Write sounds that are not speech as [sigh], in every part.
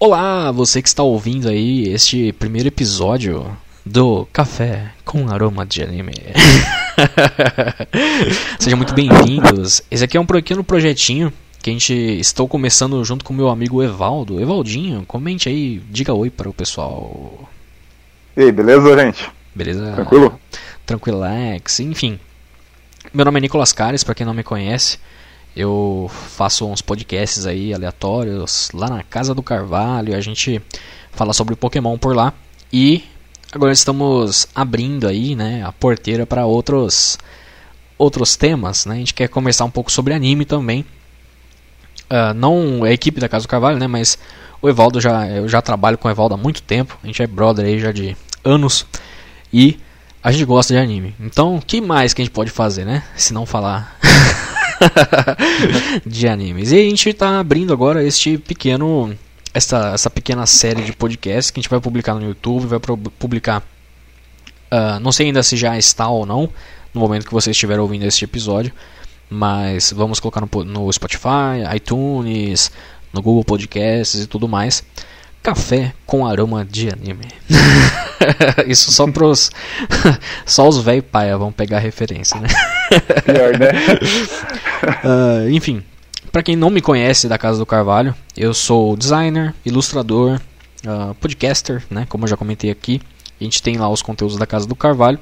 Olá, você que está ouvindo aí este primeiro episódio do Café com Aroma de Anime. [laughs] Sejam muito bem-vindos. Esse aqui é um pequeno projetinho que a gente estou começando junto com meu amigo Evaldo. Evaldinho, comente aí, diga oi para o pessoal. E aí, beleza, gente? Beleza? Tranquilo? Tranquilax, enfim. Meu nome é Nicolas Cares, para quem não me conhece. Eu faço uns podcasts aí aleatórios lá na Casa do Carvalho. A gente fala sobre Pokémon por lá. E agora estamos abrindo aí, né, a porteira para outros outros temas, né? A gente quer conversar um pouco sobre anime também. Uh, não a equipe da Casa do Carvalho, né, mas o Evaldo já eu já trabalho com o Evaldo há muito tempo. A gente é brother aí já de anos e a gente gosta de anime. Então, que mais que a gente pode fazer, né? Se não falar [laughs] de animes. E a gente está abrindo agora este pequeno essa, essa pequena série de podcasts que a gente vai publicar no YouTube, vai publicar uh, não sei ainda se já está ou não no momento que você estiver ouvindo este episódio, mas vamos colocar no, no Spotify, iTunes, no Google Podcasts e tudo mais. Café com aroma de anime. [laughs] Isso só pros. [laughs] só os velho paia vão pegar referência, né? [laughs] Né? uh, enfim, para quem não me conhece da Casa do Carvalho, eu sou designer, ilustrador, uh, podcaster, né? Como eu já comentei aqui. A gente tem lá os conteúdos da Casa do Carvalho.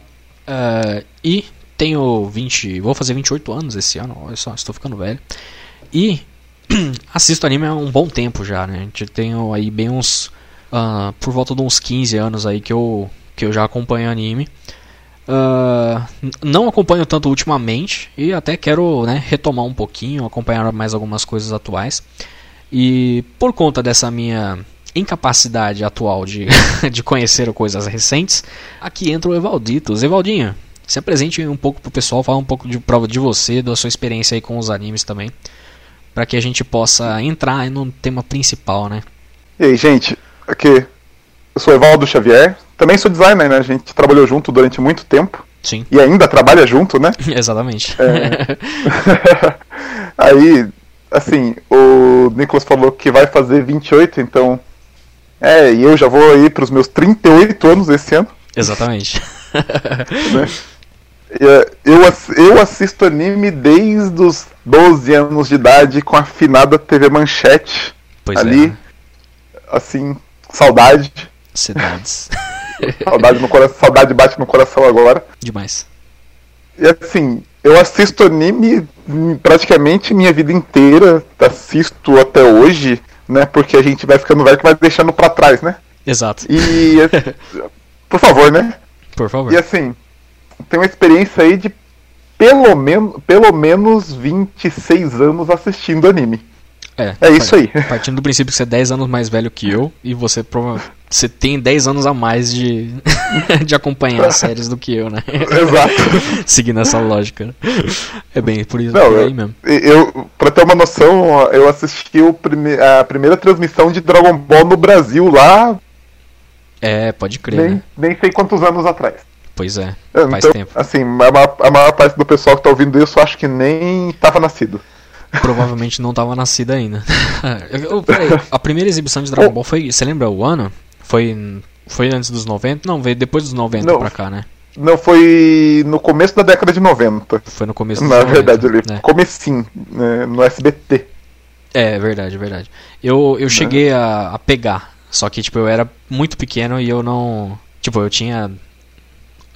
Uh, e tenho 20. Vou fazer 28 anos esse ano, olha só, estou ficando velho. E [clears throat] assisto anime há um bom tempo já, né? Gente tem aí bem uns. Uh, por volta de uns 15 anos aí que eu, que eu já acompanho anime. Uh, não acompanho tanto ultimamente e até quero né, retomar um pouquinho, acompanhar mais algumas coisas atuais. E por conta dessa minha incapacidade atual de, [laughs] de conhecer coisas recentes, aqui entra o Evalditos. Evaldinho, se apresente um pouco pro pessoal, fala um pouco de prova de você, da sua experiência aí com os animes também para que a gente possa entrar no tema principal, né? E aí, gente, aqui eu sou Evaldo Xavier, também sou designer, né? A gente trabalhou junto durante muito tempo. Sim. E ainda trabalha junto, né? [laughs] Exatamente. É... [laughs] aí, assim, o Nicolas falou que vai fazer 28, então. É, e eu já vou aí para os meus 38 anos esse ano. Exatamente. né? [laughs] É, eu, eu assisto anime desde os 12 anos de idade com a afinada TV Manchete. Pois ali, é. assim, saudade. Cidades. [laughs] saudade no coração, saudade bate no coração agora. Demais. E assim, eu assisto anime praticamente minha vida inteira, assisto até hoje, né? Porque a gente vai ficando velho que vai deixando para trás, né? Exato. E [laughs] por favor, né? Por favor. E assim, tem uma experiência aí de pelo, men pelo menos 26 anos assistindo anime. É, é isso aí. [laughs] Partindo do princípio que você é 10 anos mais velho que eu e você você tem 10 anos a mais de, [laughs] de acompanhar as séries do que eu, né? [laughs] Exato. Seguindo essa lógica. É bem por isso Não, por aí mesmo. Eu, pra ter uma noção, eu assisti o prime a primeira transmissão de Dragon Ball no Brasil lá. É, pode crer. Nem, né? nem sei quantos anos atrás. Pois é, então, faz tempo. Assim, a maior, a maior, parte do pessoal que tá ouvindo isso acho que nem tava nascido. [laughs] Provavelmente não tava nascido ainda. [laughs] eu, peraí, a primeira exibição de Dragon Ball foi. Você lembra o ano? Foi, foi antes dos 90? Não, veio depois dos 90 não, pra cá, né? Não, foi no começo da década de 90. Foi no começo dos Na 90, verdade, ali. Né? Comecinho, né, no SBT. É, verdade, verdade. Eu, eu cheguei a, a pegar, só que tipo, eu era muito pequeno e eu não. Tipo, eu tinha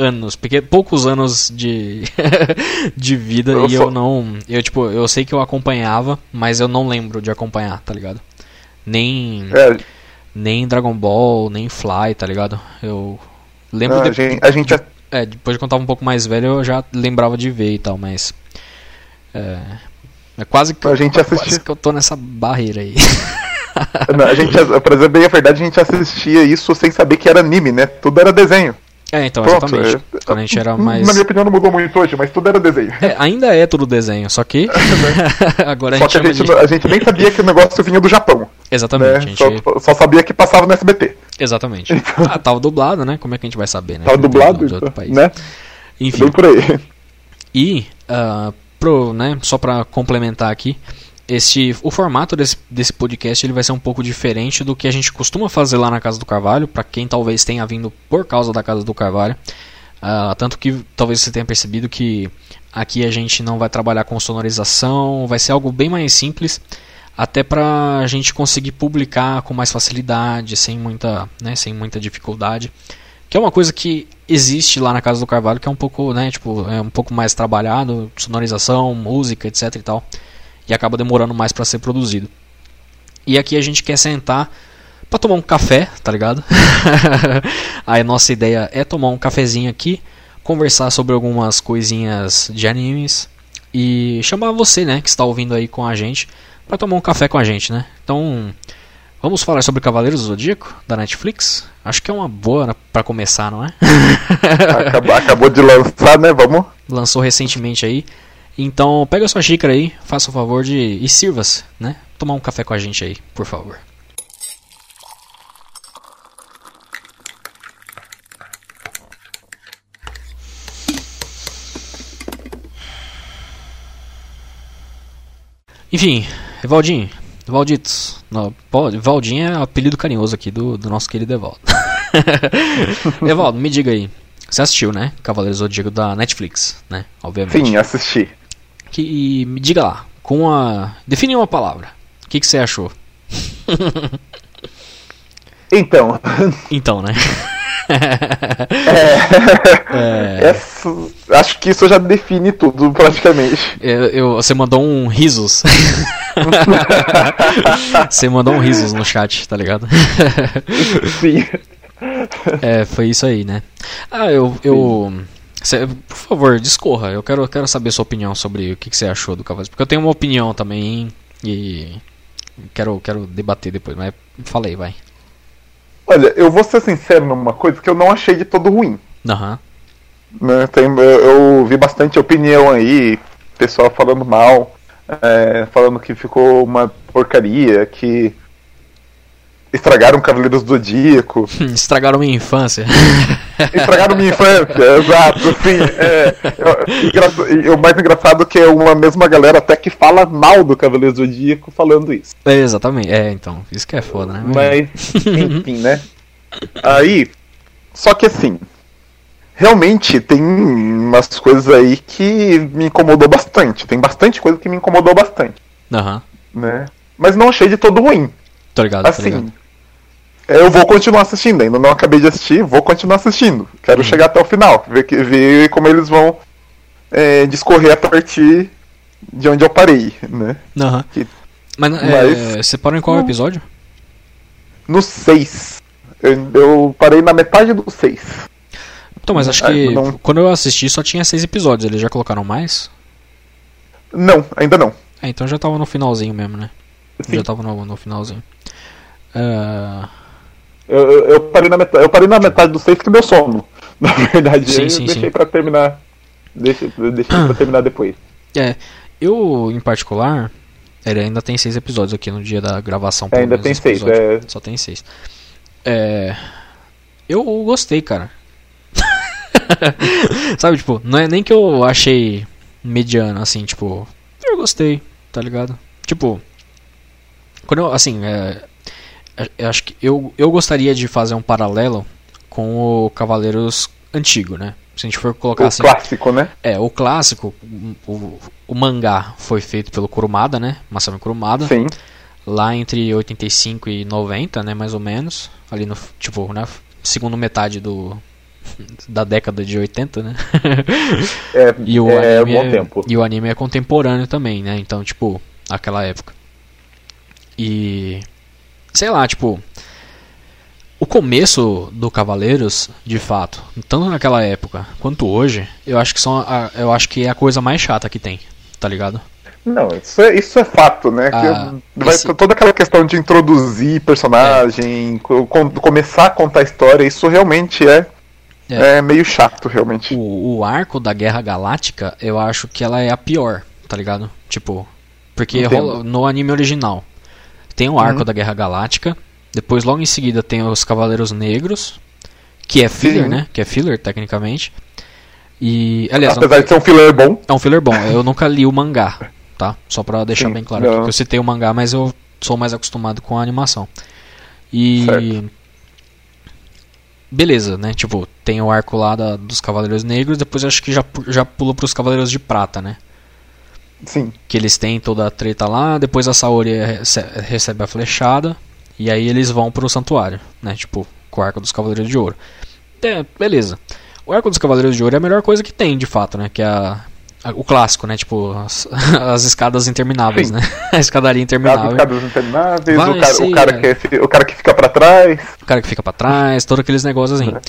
anos, porque poucos anos de, [laughs] de vida Eu e eu não. Eu, tipo, eu sei que eu acompanhava, mas eu não lembro de acompanhar, tá ligado? Nem, É, nem Dragon Ball, nem Fly, tá ligado? Eu lembro não, a de- gente, a gente é, depois de eu tava um pouco mais velho eu já lembrava de ver e tal, mas. É, é quase que, A gente quase assistia- que eu tô nessa barreira aí. Não, a gente, pra dizer bem a verdade, a gente assistia isso sem saber que era anime, né? Tudo era desenho. É, então, Pronto, exatamente. é- Quando a gente era mais. Na minha opinião não mudou muito hoje, mas tudo era desenho. É, ainda é tudo desenho, só que. [laughs] [laughs] Agora a Só gente que a gente, de. a gente nem sabia que o negócio vinha do Japão. Exatamente, Né? a gente. Só, só sabia que passava no SBT. Exatamente. Ah, tava dublado, né? Como é que a gente vai saber, né? Tava não dublado, de outro país. né? Enfim, Tudo por aí. e, ah, pro, né, só pra complementar aqui, Este, o formato desse, desse podcast ele vai ser um pouco diferente do que a gente costuma fazer lá na Casa do Carvalho, para quem talvez tenha vindo por causa da Casa do Carvalho. Uh, tanto que talvez você tenha percebido que aqui a gente não vai trabalhar com sonorização, vai ser algo bem mais simples, até para a gente conseguir publicar com mais facilidade, sem muita, né, sem muita dificuldade. Que é uma coisa que existe lá na Casa do Carvalho, que é um pouco, né, tipo, é um pouco mais trabalhado, sonorização, música, etc e tal e acaba demorando mais para ser produzido. E aqui a gente quer sentar para tomar um café, tá ligado? [laughs] Aí a nossa ideia é tomar um cafezinho aqui, conversar sobre algumas coisinhas de animes e chamar você, né, que está ouvindo aí com a gente, para tomar um café com a gente, né? Então, vamos falar sobre Cavaleiros do Zodíaco da Netflix? Acho que é uma boa para começar, não é? [laughs] acabou, acabou de lançar, né? Vamos. Lançou recentemente aí. Então, pega sua xícara aí, faça o favor de e sirva-se, né? Tomar um café com a gente aí, por favor. Enfim, Evaldinho, Evalditos. Não, Valdinho é apelido carinhoso aqui do, do nosso querido Evaldo. [laughs] Evaldo, me diga aí. Você assistiu, né? Cavaleiros do Zodíaco da Netflix, né? Obviamente. Sim, assisti que me diga lá, com a define uma palavra. O que, que você achou? [laughs] então. Então, né? [laughs] é, [laughs] é... Acho que isso já define tudo, praticamente. Eu, eu, você mandou um risos. você mandou um risos no chat, tá ligado? Sim. É, foi isso aí, né? Ah, eu. eu Cê, por favor, discorra. Eu quero, quero saber sua opinião sobre o que, que você achou do Cavaleiros. Porque eu tenho uma opinião também e quero, quero debater depois. Mas falei, vai. Olha, eu vou ser sincero numa coisa que eu não achei de todo ruim. Aham. Uhum. Né, tem, eu, eu, vi bastante opinião aí, pessoal falando mal, é, falando que ficou uma porcaria, que Estragaram Cavaleiros do Zodíaco. [laughs] Estragaram minha infância. [laughs] Estragaram minha infância, exato. Sim, é, o mais engraçado é que é uma mesma galera até que fala mal do Cavaleiro do Zodíaco falando isso. É, exatamente, é, então, isso que é foda, né? Mas, [laughs] enfim, né? Aí, só que assim, realmente tem umas coisas aí que me incomodou bastante. Tem bastante coisa que me incomodou bastante. Aham. Uhum. Né? Mas não achei de todo ruim. Tô ligado, assim, ligado. Eu vou continuar assistindo, ainda não acabei de assistir, vou continuar assistindo. Quero uhum. chegar até o final, ver, ver como eles vão é, discorrer a partir de onde eu parei, né? Uhum. Que, mas, mas é, você parou em qual no, episódio? No 6. Eu, eu, parei na metade do 6. Então, mas acho que não... quando eu assisti só tinha 6 episódios, eles já colocaram mais? Não, ainda não. É, então já tava no finalzinho mesmo, né? Sim. Já tava no, no finalzinho. Uh... Eu, eu, eu, parei na metade, eu parei na metade do 6 que deu sono. [laughs] Na verdade, sim, eu sim, deixei sim. pra terminar. Deixei, deixei pra [clears throat] terminar depois. É, eu, em particular, ele ainda tem seis episódios aqui no dia da gravação. É, ainda tem seis, é... Só tem seis. É, eu gostei, cara. [laughs] Sabe, tipo, não é nem que eu achei mediano, assim, tipo, eu gostei, tá ligado? Tipo, quando eu, assim, é, eu acho que eu, eu gostaria de fazer um paralelo com o Cavaleiros antigo, né? Se a gente for colocar o assim. O clássico, né? É, o clássico, o, o mangá foi feito pelo Kurumada, né? Masami Kurumada. Sim. Lá entre 85 e 90, né? Mais ou menos. Ali no, tipo, né? Segundo metade do, [laughs] da década de 80, né? [laughs] É, e o é anime bom é, tempo. E o anime é contemporâneo também, né? Então, tipo, aquela época. E sei lá, tipo, o começo do Cavaleiros, de fato, tanto naquela época quanto hoje, eu acho que são a, eu acho que é a coisa mais chata que tem, tá ligado? Não, isso é, isso é fato, né? Ah, vai esse... toda aquela questão de introduzir personagem, é. começar a contar história, isso realmente é, é. é meio chato, realmente. O, o, arco da Guerra Galáctica, eu acho que ela é a pior, tá ligado? Tipo, porque rola, no anime original tem o arco uhum. da Guerra Galáctica. Depois, logo em seguida, tem os Cavaleiros Negros, que é filler, Sim. né? Que é filler, tecnicamente. E, aliás, Apesar não... de ser um filler bom. É um filler bom. Eu nunca li o mangá, tá? Só pra deixar Sim, bem claro aqui que eu citei o mangá, mas eu sou mais acostumado com a animação. E. Certo. Beleza, né? Tipo, tem o arco lá da- dos Cavaleiros Negros, depois acho que já, já pula pros Cavaleiros de Prata, né? Sim. Que eles têm toda a treta lá, depois a Saori rece- recebe a flechada, e aí eles vão pro santuário, né? Tipo, com o arco dos Cavaleiros de Ouro. É, beleza. O arco dos Cavaleiros de Ouro é a melhor coisa que tem, de fato, né? Que é a, a- o clássico, né? Tipo, as, [laughs] as escadas intermináveis, Sim. né? [laughs] A escadaria As interminável. escadas intermináveis, Vai o cara, o, cara que, fi- o cara que fica pra trás. O cara que fica pra trás, todos aqueles negócios assim. Ah,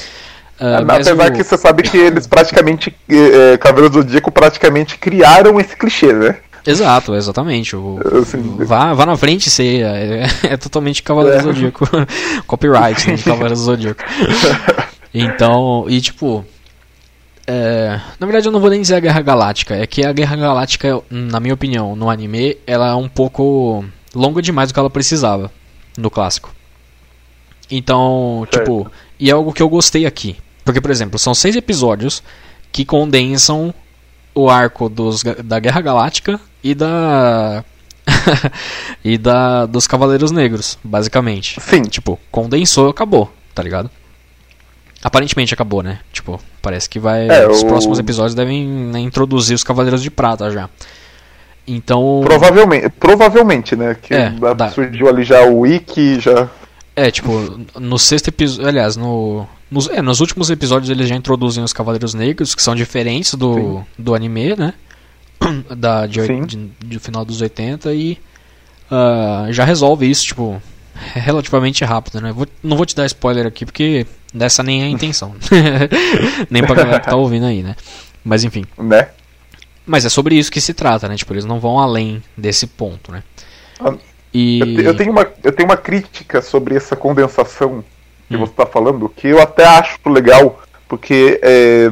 mas Apesar o- que você sabe que eles praticamente, eh, eh, Cavaleiros do Zodíaco praticamente criaram esse clichê, né? Exato, exatamente. O, Assim, vá, vá na frente ser. É, é totalmente Cavaleiro É. do Zodíaco. [laughs] Copyright né, de Cavaleiro do Zodíaco. Então, e tipo. é, na verdade, eu não vou nem dizer a Guerra Galáctica. É que a Guerra Galáctica, na minha opinião, no anime, ela é um pouco longa demais do que ela precisava no clássico. Então, Certo. tipo, e é algo que eu gostei aqui. Porque, por exemplo, são seis episódios que condensam o arco dos, da Guerra Galáctica e da. [laughs] e da dos Cavaleiros Negros, basicamente. sim, Tipo, condensou e acabou, tá ligado? Aparentemente acabou, né? Tipo, parece que vai. É, os o- próximos episódios devem né, introduzir os Cavaleiros de Prata já. Então. provavelmente, provavelmente, né? Que É, dá. surgiu ali já o Wiki, já. É, tipo, no sexto episódio. Aliás, no. Nos, é, nos últimos episódios eles já introduzem os Cavaleiros Negros, que são diferentes do, Sim. do anime, né? [clears throat] Da, de, de- de final dos 80 e. ah, já resolve isso, tipo, [laughs] relativamente rápido, né? Vou- não vou te dar spoiler aqui porque dessa nem é a intenção. [laughs] nem pra galera que tá ouvindo aí, né? Mas enfim. né? Mas é sobre isso que se trata, né? Tipo, eles não vão além desse ponto, né? Ah, E. Eu, te- eu tenho uma, eu tenho uma crítica sobre essa condensação que Hum. você está falando, que eu até acho legal, porque é,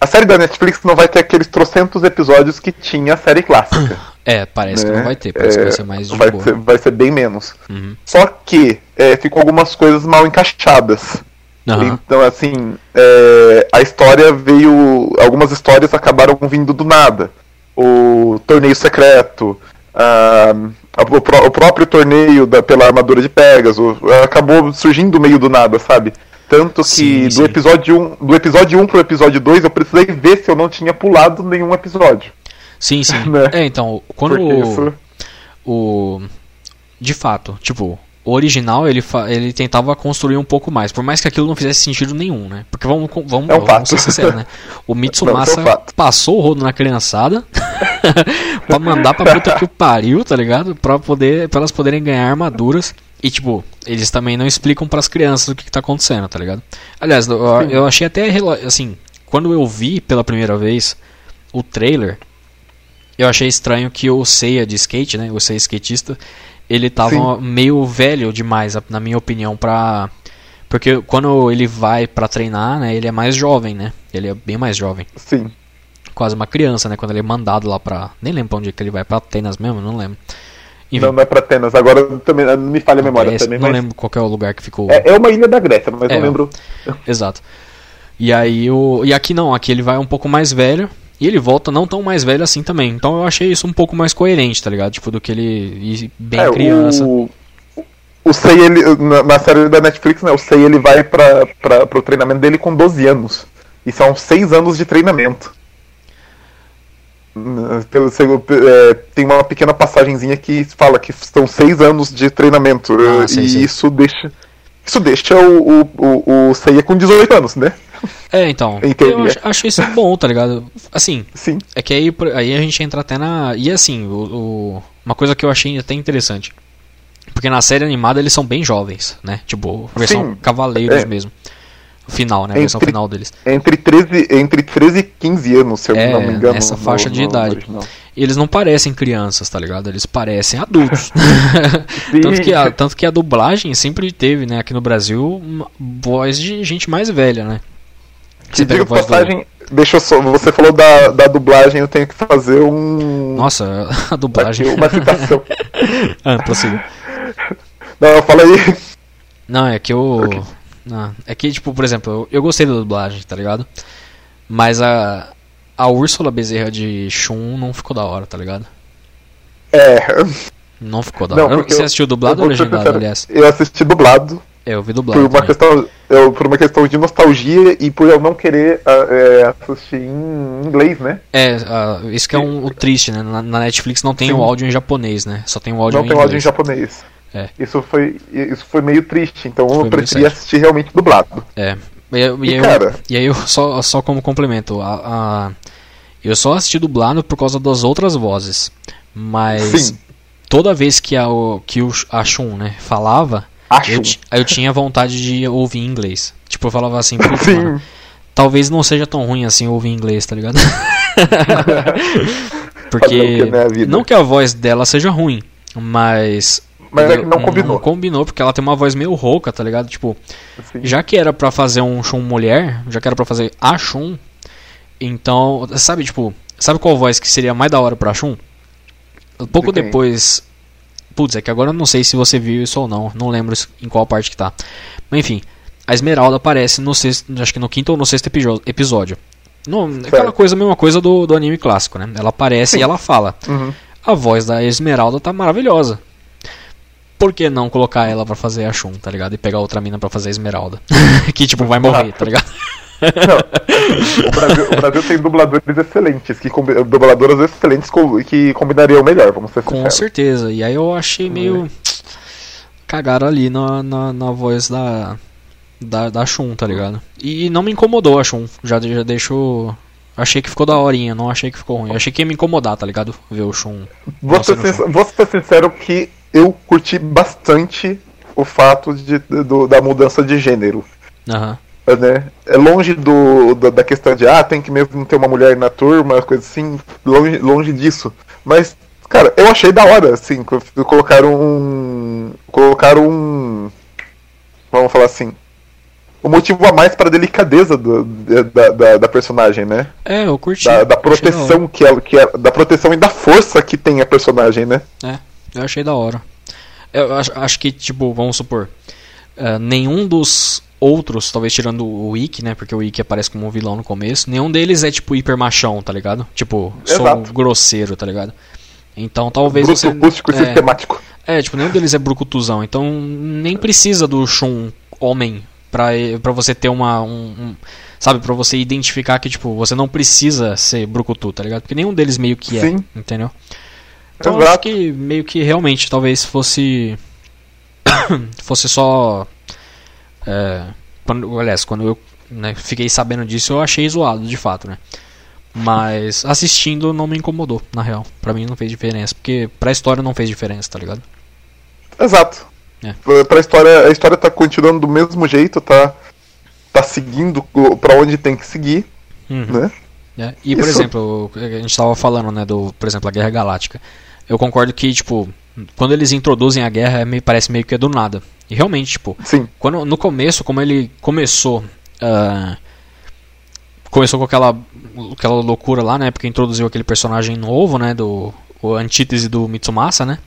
a série da Netflix não vai ter aqueles trocentos episódios que tinha a série clássica. É, parece que né? não vai ter, parece que É, vai ser mais de vai boa. ser, vai ser bem menos. Uhum. Só que é, ficou algumas coisas mal encaixadas. Aham. Então, assim, é, a história veio. Algumas histórias acabaram vindo do nada. O torneio secreto, a- o, pró- o próprio torneio da- pela armadura de Pegasus, acabou surgindo do meio do nada, sabe? Tanto que Sim, do sim. episódio 1, do episódio 1 pro episódio 2 eu precisei ver se eu não tinha pulado nenhum episódio. Sim, sim. [laughs] Né? É, então, quando Porque o, isso. o. De fato, tipo, original ele, ele tentava construir um pouco mais, por mais que aquilo não fizesse sentido nenhum, né? Porque vamos, vamos, É um vamos ser sinceros, né? O [laughs] Mitsumasa Não, passou o rodo na criançada [laughs] pra mandar pra puta que o pariu, tá ligado? Pra, poder, pra elas poderem ganhar armaduras. E, tipo, eles também não explicam pras crianças o que, que tá acontecendo, tá ligado? Aliás, eu, eu achei até, assim, quando eu vi pela primeira vez o trailer, eu achei estranho que o Seiya de skate, né, o Seiya skatista, ele tava meio velho demais, na minha opinião, pra... Porque quando ele vai pra treinar, né, ele é mais jovem, né, ele é bem mais jovem, Sim. quase uma criança, né, quando ele é mandado lá pra... Nem lembro pra onde é que ele vai, pra Atenas mesmo, não lembro. Enfim, Não, não é pra Atenas. Agora também não me falha a memória Grécia, também, não mas. lembro qual que é o lugar que ficou... É, é uma ilha da Grécia, mas É, não lembro. Exato. E aí o. E aqui não, aqui ele vai um pouco mais velho. E ele volta não tão mais velho assim também. Então eu achei isso um pouco mais coerente, tá ligado? Tipo, do que ele ir bem É, criança. O, o Sei, ele, na, série da Netflix, né, o Sei ele vai pra, pra, pro treinamento dele com 12 anos. E são 6 anos de treinamento. Pelo- é, tem uma pequena passagenzinha que fala que são 6 anos de treinamento. Ah, sei, e sei. isso deixa. Isso deixa o, o, o, o Seiya com 18 anos, né? [laughs] É, então. Eu achei isso bom, tá ligado? Assim, Sim. é que aí, aí a gente entra até na. E assim, o, o- uma coisa que eu achei até interessante. Porque na série animada eles são bem jovens, né? Tipo, versão Sim. Cavaleiros É. mesmo. O final, né? A versão Entre- final deles. Entre 13, entre 13 e 15 anos, se eu É, não me engano. essa no- faixa de no idade. original. E eles não parecem crianças, tá ligado? Eles parecem adultos. [laughs] Tanto, que a, tanto que a dublagem sempre teve, né, aqui no Brasil, voz de gente mais velha, né? Pega diga voz do- passagem, deixa eu só, você falou da, da dublagem, eu tenho que fazer um. Nossa, a aqui, dublagem. uma citação. [laughs] ah, prossiga. Não, fala aí. Não, é que eu. Não, é que, tipo, por exemplo, eu, eu gostei da dublagem, tá ligado? Mas a. a Úrsula Bezerra de Shun não ficou da hora, tá ligado? É. Não ficou da Não, hora. porque Você eu- assistiu dublado ou legendado, aliás? Eu assisti dublado eu vi por dublado. uma também. questão, eu, por uma questão de nostalgia e por eu não querer ah, é, assistir em inglês, né? É, ah, isso que é um, o triste, né? Na, na Netflix não tem Sim. o áudio em japonês, né? Só tem o áudio não em tem áudio em inglês. japonês. É. Isso foi, isso foi meio triste, então Foi eu meio preferi sad. assistir realmente dublado. É. E, e E, eu, cara- e aí eu só, só como complemento, a, a- eu só assisti dublado por causa das outras vozes. Mas Sim. toda vez que a, o- que o, a Shun, né, falava, Acho. eu, eu tinha vontade de ouvir em inglês. Tipo, eu falava assim, putz, mano, talvez não seja tão ruim assim ouvir em inglês, tá ligado? [laughs] Porque que, né, não que a voz dela seja ruim, mas Mas é que não combinou. Não combinou porque ela tem uma voz meio rouca, tá ligado? Tipo, Sim. já que era pra fazer um Shun mulher, já que era pra fazer a Shun, então, sabe, tipo, sabe qual voz que seria mais da hora pra Shun? Pouco De depois. Putz, é que agora eu não sei se você viu isso ou não, não lembro em qual parte que tá. Mas enfim, a Esmeralda aparece no sexto, acho que no quinto ou no sexto episódio. No, aquela coisa, mesma coisa do, do anime clássico, né? Ela aparece Sim. e ela fala. Uhum. A voz da Esmeralda tá maravilhosa. Por que não colocar ela pra fazer a Shun, tá ligado? E pegar outra mina pra fazer a Esmeralda. [laughs] que, tipo, vai morrer, tá ligado? [laughs] Não. O Brasil, o Brasil tem dubladores excelentes, que dubladoras excelentes que combinariam melhor, vamos ser Com sinceros. certeza. E aí eu achei meio. Cagaram ali na, na, na voz da, da. da Shun, tá ligado? E não me incomodou a Shun. Já, já deixou. Achei que ficou da horinha, não achei que ficou ruim. Achei que ia me incomodar, tá ligado? Ver o Shun. Vou ser, vou sincero que eu curti bastante o fato de, do- da mudança de gênero. Aham. Né? É longe do, da, da questão de ah, tem que mesmo ter uma mulher na turma, coisa assim, longe, longe disso. Mas, cara, eu achei da hora, assim, co- colocaram um. Colocaram um. Vamos falar assim. Um motivo a mais para delicadeza do- da, da, da personagem, né? É, eu curti. Da, da proteção que ela, que ela- da proteção e da força que tem a personagem, né? É, eu achei da hora. Eu acho, acho que, tipo, vamos supor, eh, nenhum dos outros, talvez tirando o Ikki, né? Porque o Ikki aparece como um vilão no começo, nenhum deles é, tipo, hiper machão, tá ligado? Tipo, sou Exato. grosseiro, tá ligado? Então talvez Bruto, você. rústico é, sistemático. é, tipo, nenhum deles é brucutuzão. Então nem precisa do Shun homem pra, pra você ter uma. Um, um- sabe, pra você identificar que, tipo, você não precisa ser brucutu, tá ligado? Porque nenhum deles meio que é, Sim. entendeu? Então eu acho Exato. que meio que realmente talvez fosse. [coughs] fosse só. É, quando, aliás, quando eu né, fiquei sabendo disso, eu achei zoado, de fato, né? Mas assistindo não me incomodou, na real. Pra mim não fez diferença. Porque pra história não fez diferença, tá ligado? Exato. É. Pra- história, a história tá continuando do mesmo jeito, tá, tá seguindo pra onde tem que seguir, Uhum. né? É, E, por Isso- exemplo, a gente estava falando, né, do, por exemplo, a Guerra Galáctica. Eu concordo que, tipo, quando eles introduzem a guerra, é meio- parece meio que é do nada. E realmente, tipo, Sim, quando, no começo, como ele começou. ah, começou com aquela, aquela loucura lá, né? Porque introduziu aquele personagem novo, né? Do o antítese do Mitsumasa, né?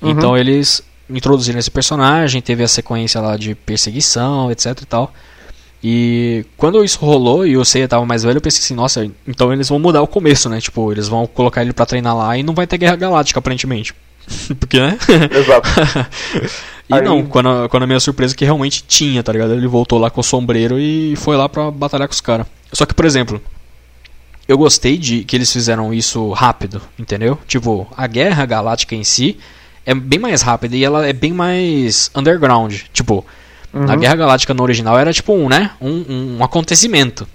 Uhum. Então eles introduziram esse personagem, teve a sequência lá de perseguição, etc e tal. E quando isso rolou e o Seiya tava mais velho, eu pensei assim, nossa, então eles vão mudar o começo, né? Tipo, eles vão colocar ele pra treinar lá e não vai ter Guerra Galáctica, aparentemente. [laughs] Porque, né? exato. [laughs] E Aí- não, quando a, quando a minha surpresa é que realmente tinha, tá ligado? Ele voltou lá com o sombreiro e foi lá pra batalhar com os caras. Só que, por exemplo, eu gostei de que eles fizeram isso rápido, entendeu? Tipo, a guerra galáctica em si é bem mais rápida e ela é bem mais underground. Tipo, a Uhum. Guerra Galáctica no original era tipo um, né? Um, um acontecimento.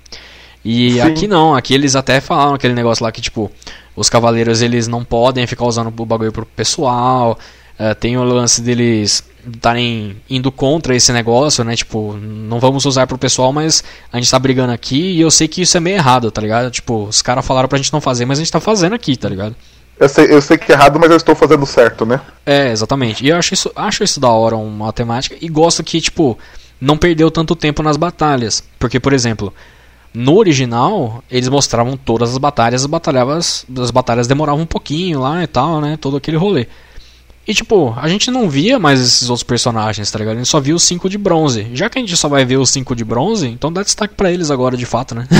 E Sim. aqui não, aqui eles até falaram aquele negócio lá que, tipo, os cavaleiros eles não podem ficar usando o bagulho pro pessoal. eh, tem o lance deles estarem indo contra esse negócio, né? Tipo, não vamos usar pro pessoal, mas a gente tá brigando aqui e eu sei que isso é meio errado, tá ligado? Tipo, os caras falaram pra gente não fazer, mas a gente tá fazendo aqui, tá ligado? Eu sei, eu sei que é errado, mas eu estou fazendo certo, né? É, exatamente. E eu acho isso, acho isso da hora uma temática e gosto que, tipo, não perdeu tanto tempo nas batalhas. Porque, por exemplo, no original, eles mostravam todas as batalhas, as batalhas, as batalhas demoravam um pouquinho lá e tal, né? Todo aquele rolê. E tipo, a gente não via mais esses outros personagens, tá ligado? A gente só via os 5 de bronze. Já que a gente só vai ver os 5 de bronze, então dá destaque pra eles agora de fato, né? [laughs]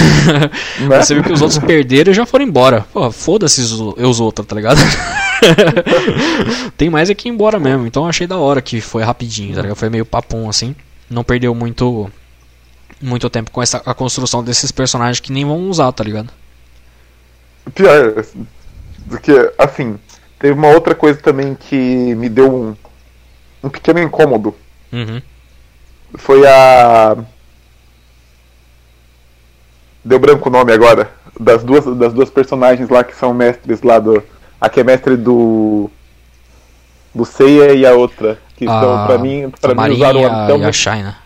Né? Você viu que os outros perderam e já foram embora. Pô, foda-se os, os outros, tá ligado? [laughs] Tem mais é que ir embora mesmo. Então achei da hora que foi rapidinho, tá ligado? Foi meio papum assim. Não perdeu muito muito tempo com essa a construção desses personagens que nem vão usar, tá ligado? Pior, do que, assim, teve uma outra coisa também que me deu um, um pequeno incômodo. Uhum. Foi a. Deu branco o nome agora. Das duas, das duas personagens lá que são mestres lá do. A que é mestre do. Do Seiya e a outra. Que são, pra mim, pra a mim usaram e a, até e a. China.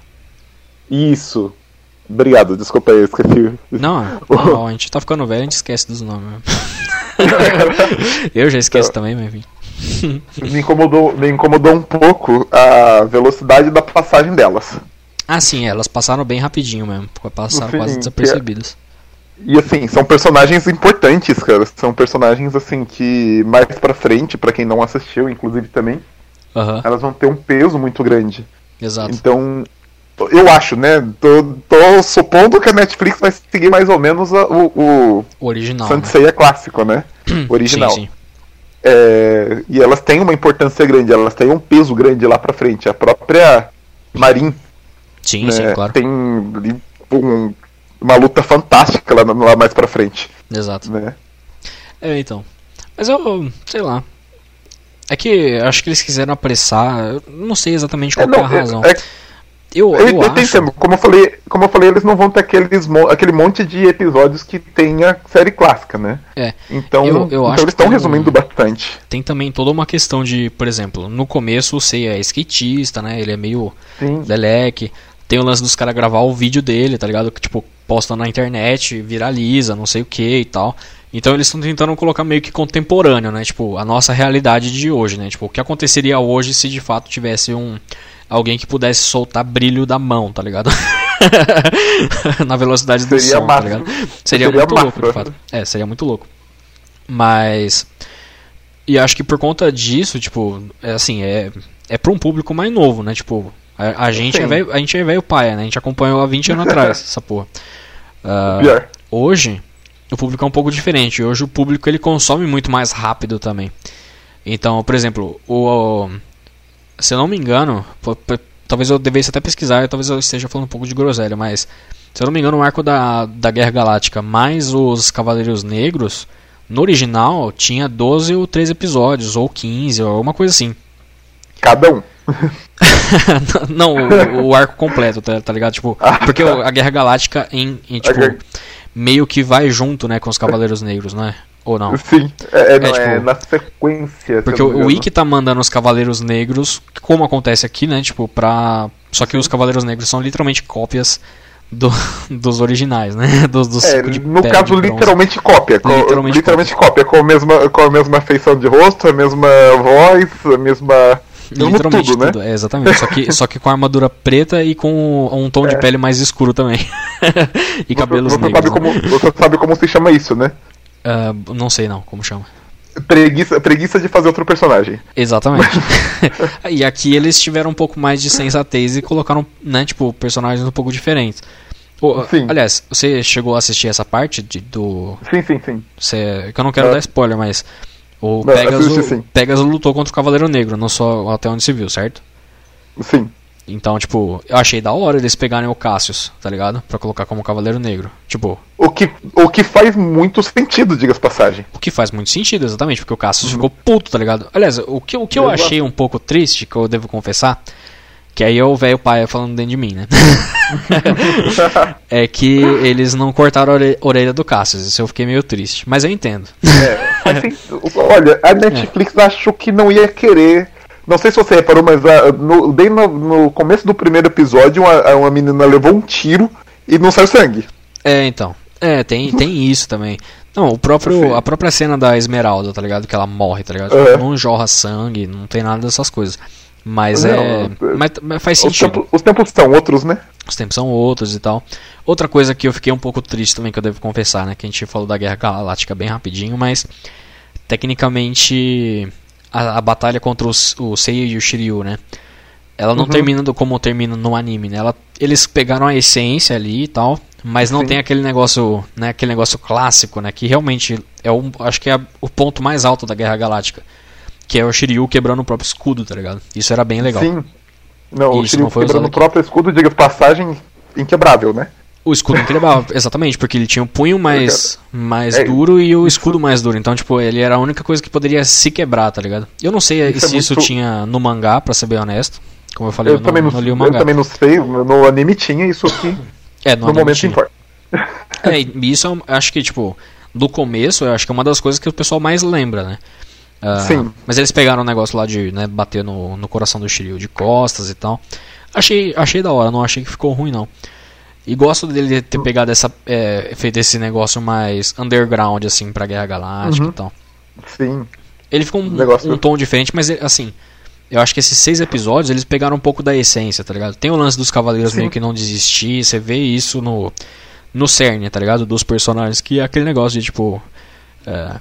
Isso. Obrigado, desculpa aí, eu esqueci. Não, [laughs] não, a gente tá ficando velho, a gente esquece dos nomes [laughs] eu já esqueço também, mas enfim. [laughs] me, incomodou, me incomodou um pouco a velocidade da passagem delas. Ah, sim, elas passaram bem rapidinho mesmo. Passaram Sim, quase é- desapercebidas. E assim, são personagens importantes, cara. São personagens assim que mais pra frente, pra quem não assistiu, inclusive também, elas vão ter um peso muito grande. exato. Então, eu acho, né? Tô, tô supondo que a Netflix vai seguir mais ou menos a- o, o O original. Saint né? Seiya clássico, né? [clears throat] Original. Sim, sim. É, e elas têm uma importância grande, elas têm um peso grande lá pra frente. A própria Marin Sim, né, sim, claro. tem um- uma luta fantástica lá, lá mais pra frente, Exato. né? É, então. Mas eu, sei lá. É que acho que eles quiseram apressar. Não sei exatamente qual É, que é não, a razão. é- é- eu, eu, eu acho. Como eu falei, como eu falei, eles não vão ter aqueles, aquele monte de episódios que tem a série clássica, né? É. Então, Eu- eu então acho eles estão resumindo um- bastante. Tem também toda uma questão de, por exemplo, no começo o Seiya é skatista, né? Ele é meio Sim. Leleque. Tem o lance dos caras gravar o vídeo dele, tá ligado? Que tipo, posta na internet, viraliza, não sei o que e tal. Então eles estão tentando colocar meio que contemporâneo, né? Tipo, a nossa realidade de hoje, né? Tipo, o que aconteceria hoje se de fato tivesse um alguém que pudesse soltar brilho da mão, tá ligado? [laughs] na velocidade do Seria som, massa. tá ligado? Seria, Seria muito massa. louco, de fato. É, seria muito louco. Mas e acho que por conta disso, tipo, é assim, é é para um público mais novo, né? Tipo, a, a gente é velho, a gente é velho paia, né? A gente acompanhou há 20 anos [laughs] atrás essa porra. Pior. hoje o público é um pouco diferente. Hoje o público ele consome muito mais rápido também. Então, por exemplo, o se eu não me engano, talvez eu devesse até pesquisar, talvez eu esteja falando um pouco de groselha, mas se eu não me engano, o arco da, da Guerra Galáctica mais os Cavaleiros Negros, no original tinha 12 ou 13 episódios, ou 15, ou alguma coisa assim. Cada um. [laughs] não, o, o arco completo, tá, tá ligado? Tipo, porque o- a Guerra Galáctica em, em, tipo, meio que vai junto, né, com os Cavaleiros Negros, não é? Ou não? Sim. É, é, não, é tipo, na sequência. se Porque o. Ikki tá mandando os Cavaleiros Negros, como acontece aqui, né? Tipo, pra. Só que os Cavaleiros Negros são literalmente cópias do- [laughs] dos originais, né? [laughs] Dos, dos É, de no caso, de literalmente cópia. Literalmente Literalmente, cópia. Com a, mesma, com a mesma feição de rosto, a mesma voz, a mesma. Literalmente tudo, tudo, né? é, exatamente. Só que, [laughs] só que com armadura preta e com um tom de É. pele mais escuro também. e cabelos você, você negros. sabe né? como, você sabe como se chama isso, né? Ah, não sei não, como chama. Preguiça, preguiça de fazer outro personagem. Exatamente. [laughs] e aqui eles tiveram um pouco mais de sensatez e colocaram, né, tipo, personagens um pouco diferentes. Sim. aliás, você chegou a assistir essa parte de- do. Sim, sim, sim. Você, que eu não quero Ah. dar spoiler, mas. O Não, Pegasus, assisti. Pegasus lutou contra o Cavaleiro Negro, não só até onde se viu, certo? Sim. Então, tipo, eu achei da hora eles pegarem o Cassius, tá ligado? Pra colocar como Cavaleiro Negro. Tipo, O que, o que faz muito sentido, diga-se passagem. o que faz muito sentido, exatamente, porque o Cassius ficou puto, tá ligado? Aliás, o que, o que eu Exato. achei um pouco triste, que eu devo confessar, que aí é o velho pai falando dentro de mim, né? [laughs] [laughs] é que eles não cortaram a ore- orelha do Cassius, isso eu fiquei meio triste. Mas eu entendo. É, sentido. Olha, a [laughs] Netflix achou que não ia querer. Não sei se você reparou, mas ah, no, bem no, no começo do primeiro episódio, uma, uma menina levou um tiro e não saiu sangue. É, então. É, tem, tem isso também. Não, o próprio, a própria cena da Esmeralda, tá ligado? Que ela morre, tá ligado? É. Não jorra sangue, não tem nada dessas coisas. Mas Não, é. é- Mas, mas faz sentido. tempo- os tempos são outros, né? Os tempos são outros e tal. Outra coisa que eu fiquei um pouco triste também, que eu devo confessar, né? Que a gente falou da Guerra Galáctica bem rapidinho, mas tecnicamente a, a batalha contra os, o Seiya e o Shiryu, né? Ela não Uhum. termina do, como termina no anime, né? Ela, eles pegaram a essência ali e tal, mas não Sim. tem aquele negócio, né? Aquele negócio clássico, né? Que realmente é o, acho que é o ponto mais alto da Guerra Galáctica, que é o Shiryu quebrando o próprio escudo, tá ligado? Isso era bem legal. Sim. Não, o Shiryu não foi quebrando o próprio escudo, diga passagem, inquebrável, né? O escudo inquebrável, [laughs] exatamente, porque ele tinha o punho mais, mais É, duro e o escudo mais duro. Então, tipo, ele era a única coisa que poderia se quebrar, tá ligado? Eu não sei Isso é se isso muito- tinha no mangá, pra ser bem honesto. Como eu falei, Eu, eu, também não, não, li o eu mangá. também não sei, no anime tinha isso aqui, É, no, no momento tinha. importa. [laughs] É, e isso eu acho que, tipo, do começo, eu acho que é uma das coisas que o pessoal mais lembra, né? Ah, Sim. Mas eles pegaram o negócio lá de né, bater no, no coração do Shiryu de costas e tal. Achei, achei da hora, não achei que ficou ruim, não. E gosto dele ter pegado essa. É, feito esse negócio mais underground, assim, pra Guerra Galáctica Uhum. e tal. Sim. Ele ficou um, Negócio- um tom diferente, mas assim. Eu acho que esses seis episódios eles pegaram um pouco da essência, tá ligado? Tem o lance dos cavaleiros Sim. meio que não desistir, você vê isso no, no cerne, tá ligado? Dos personagens, que é aquele negócio de tipo. é,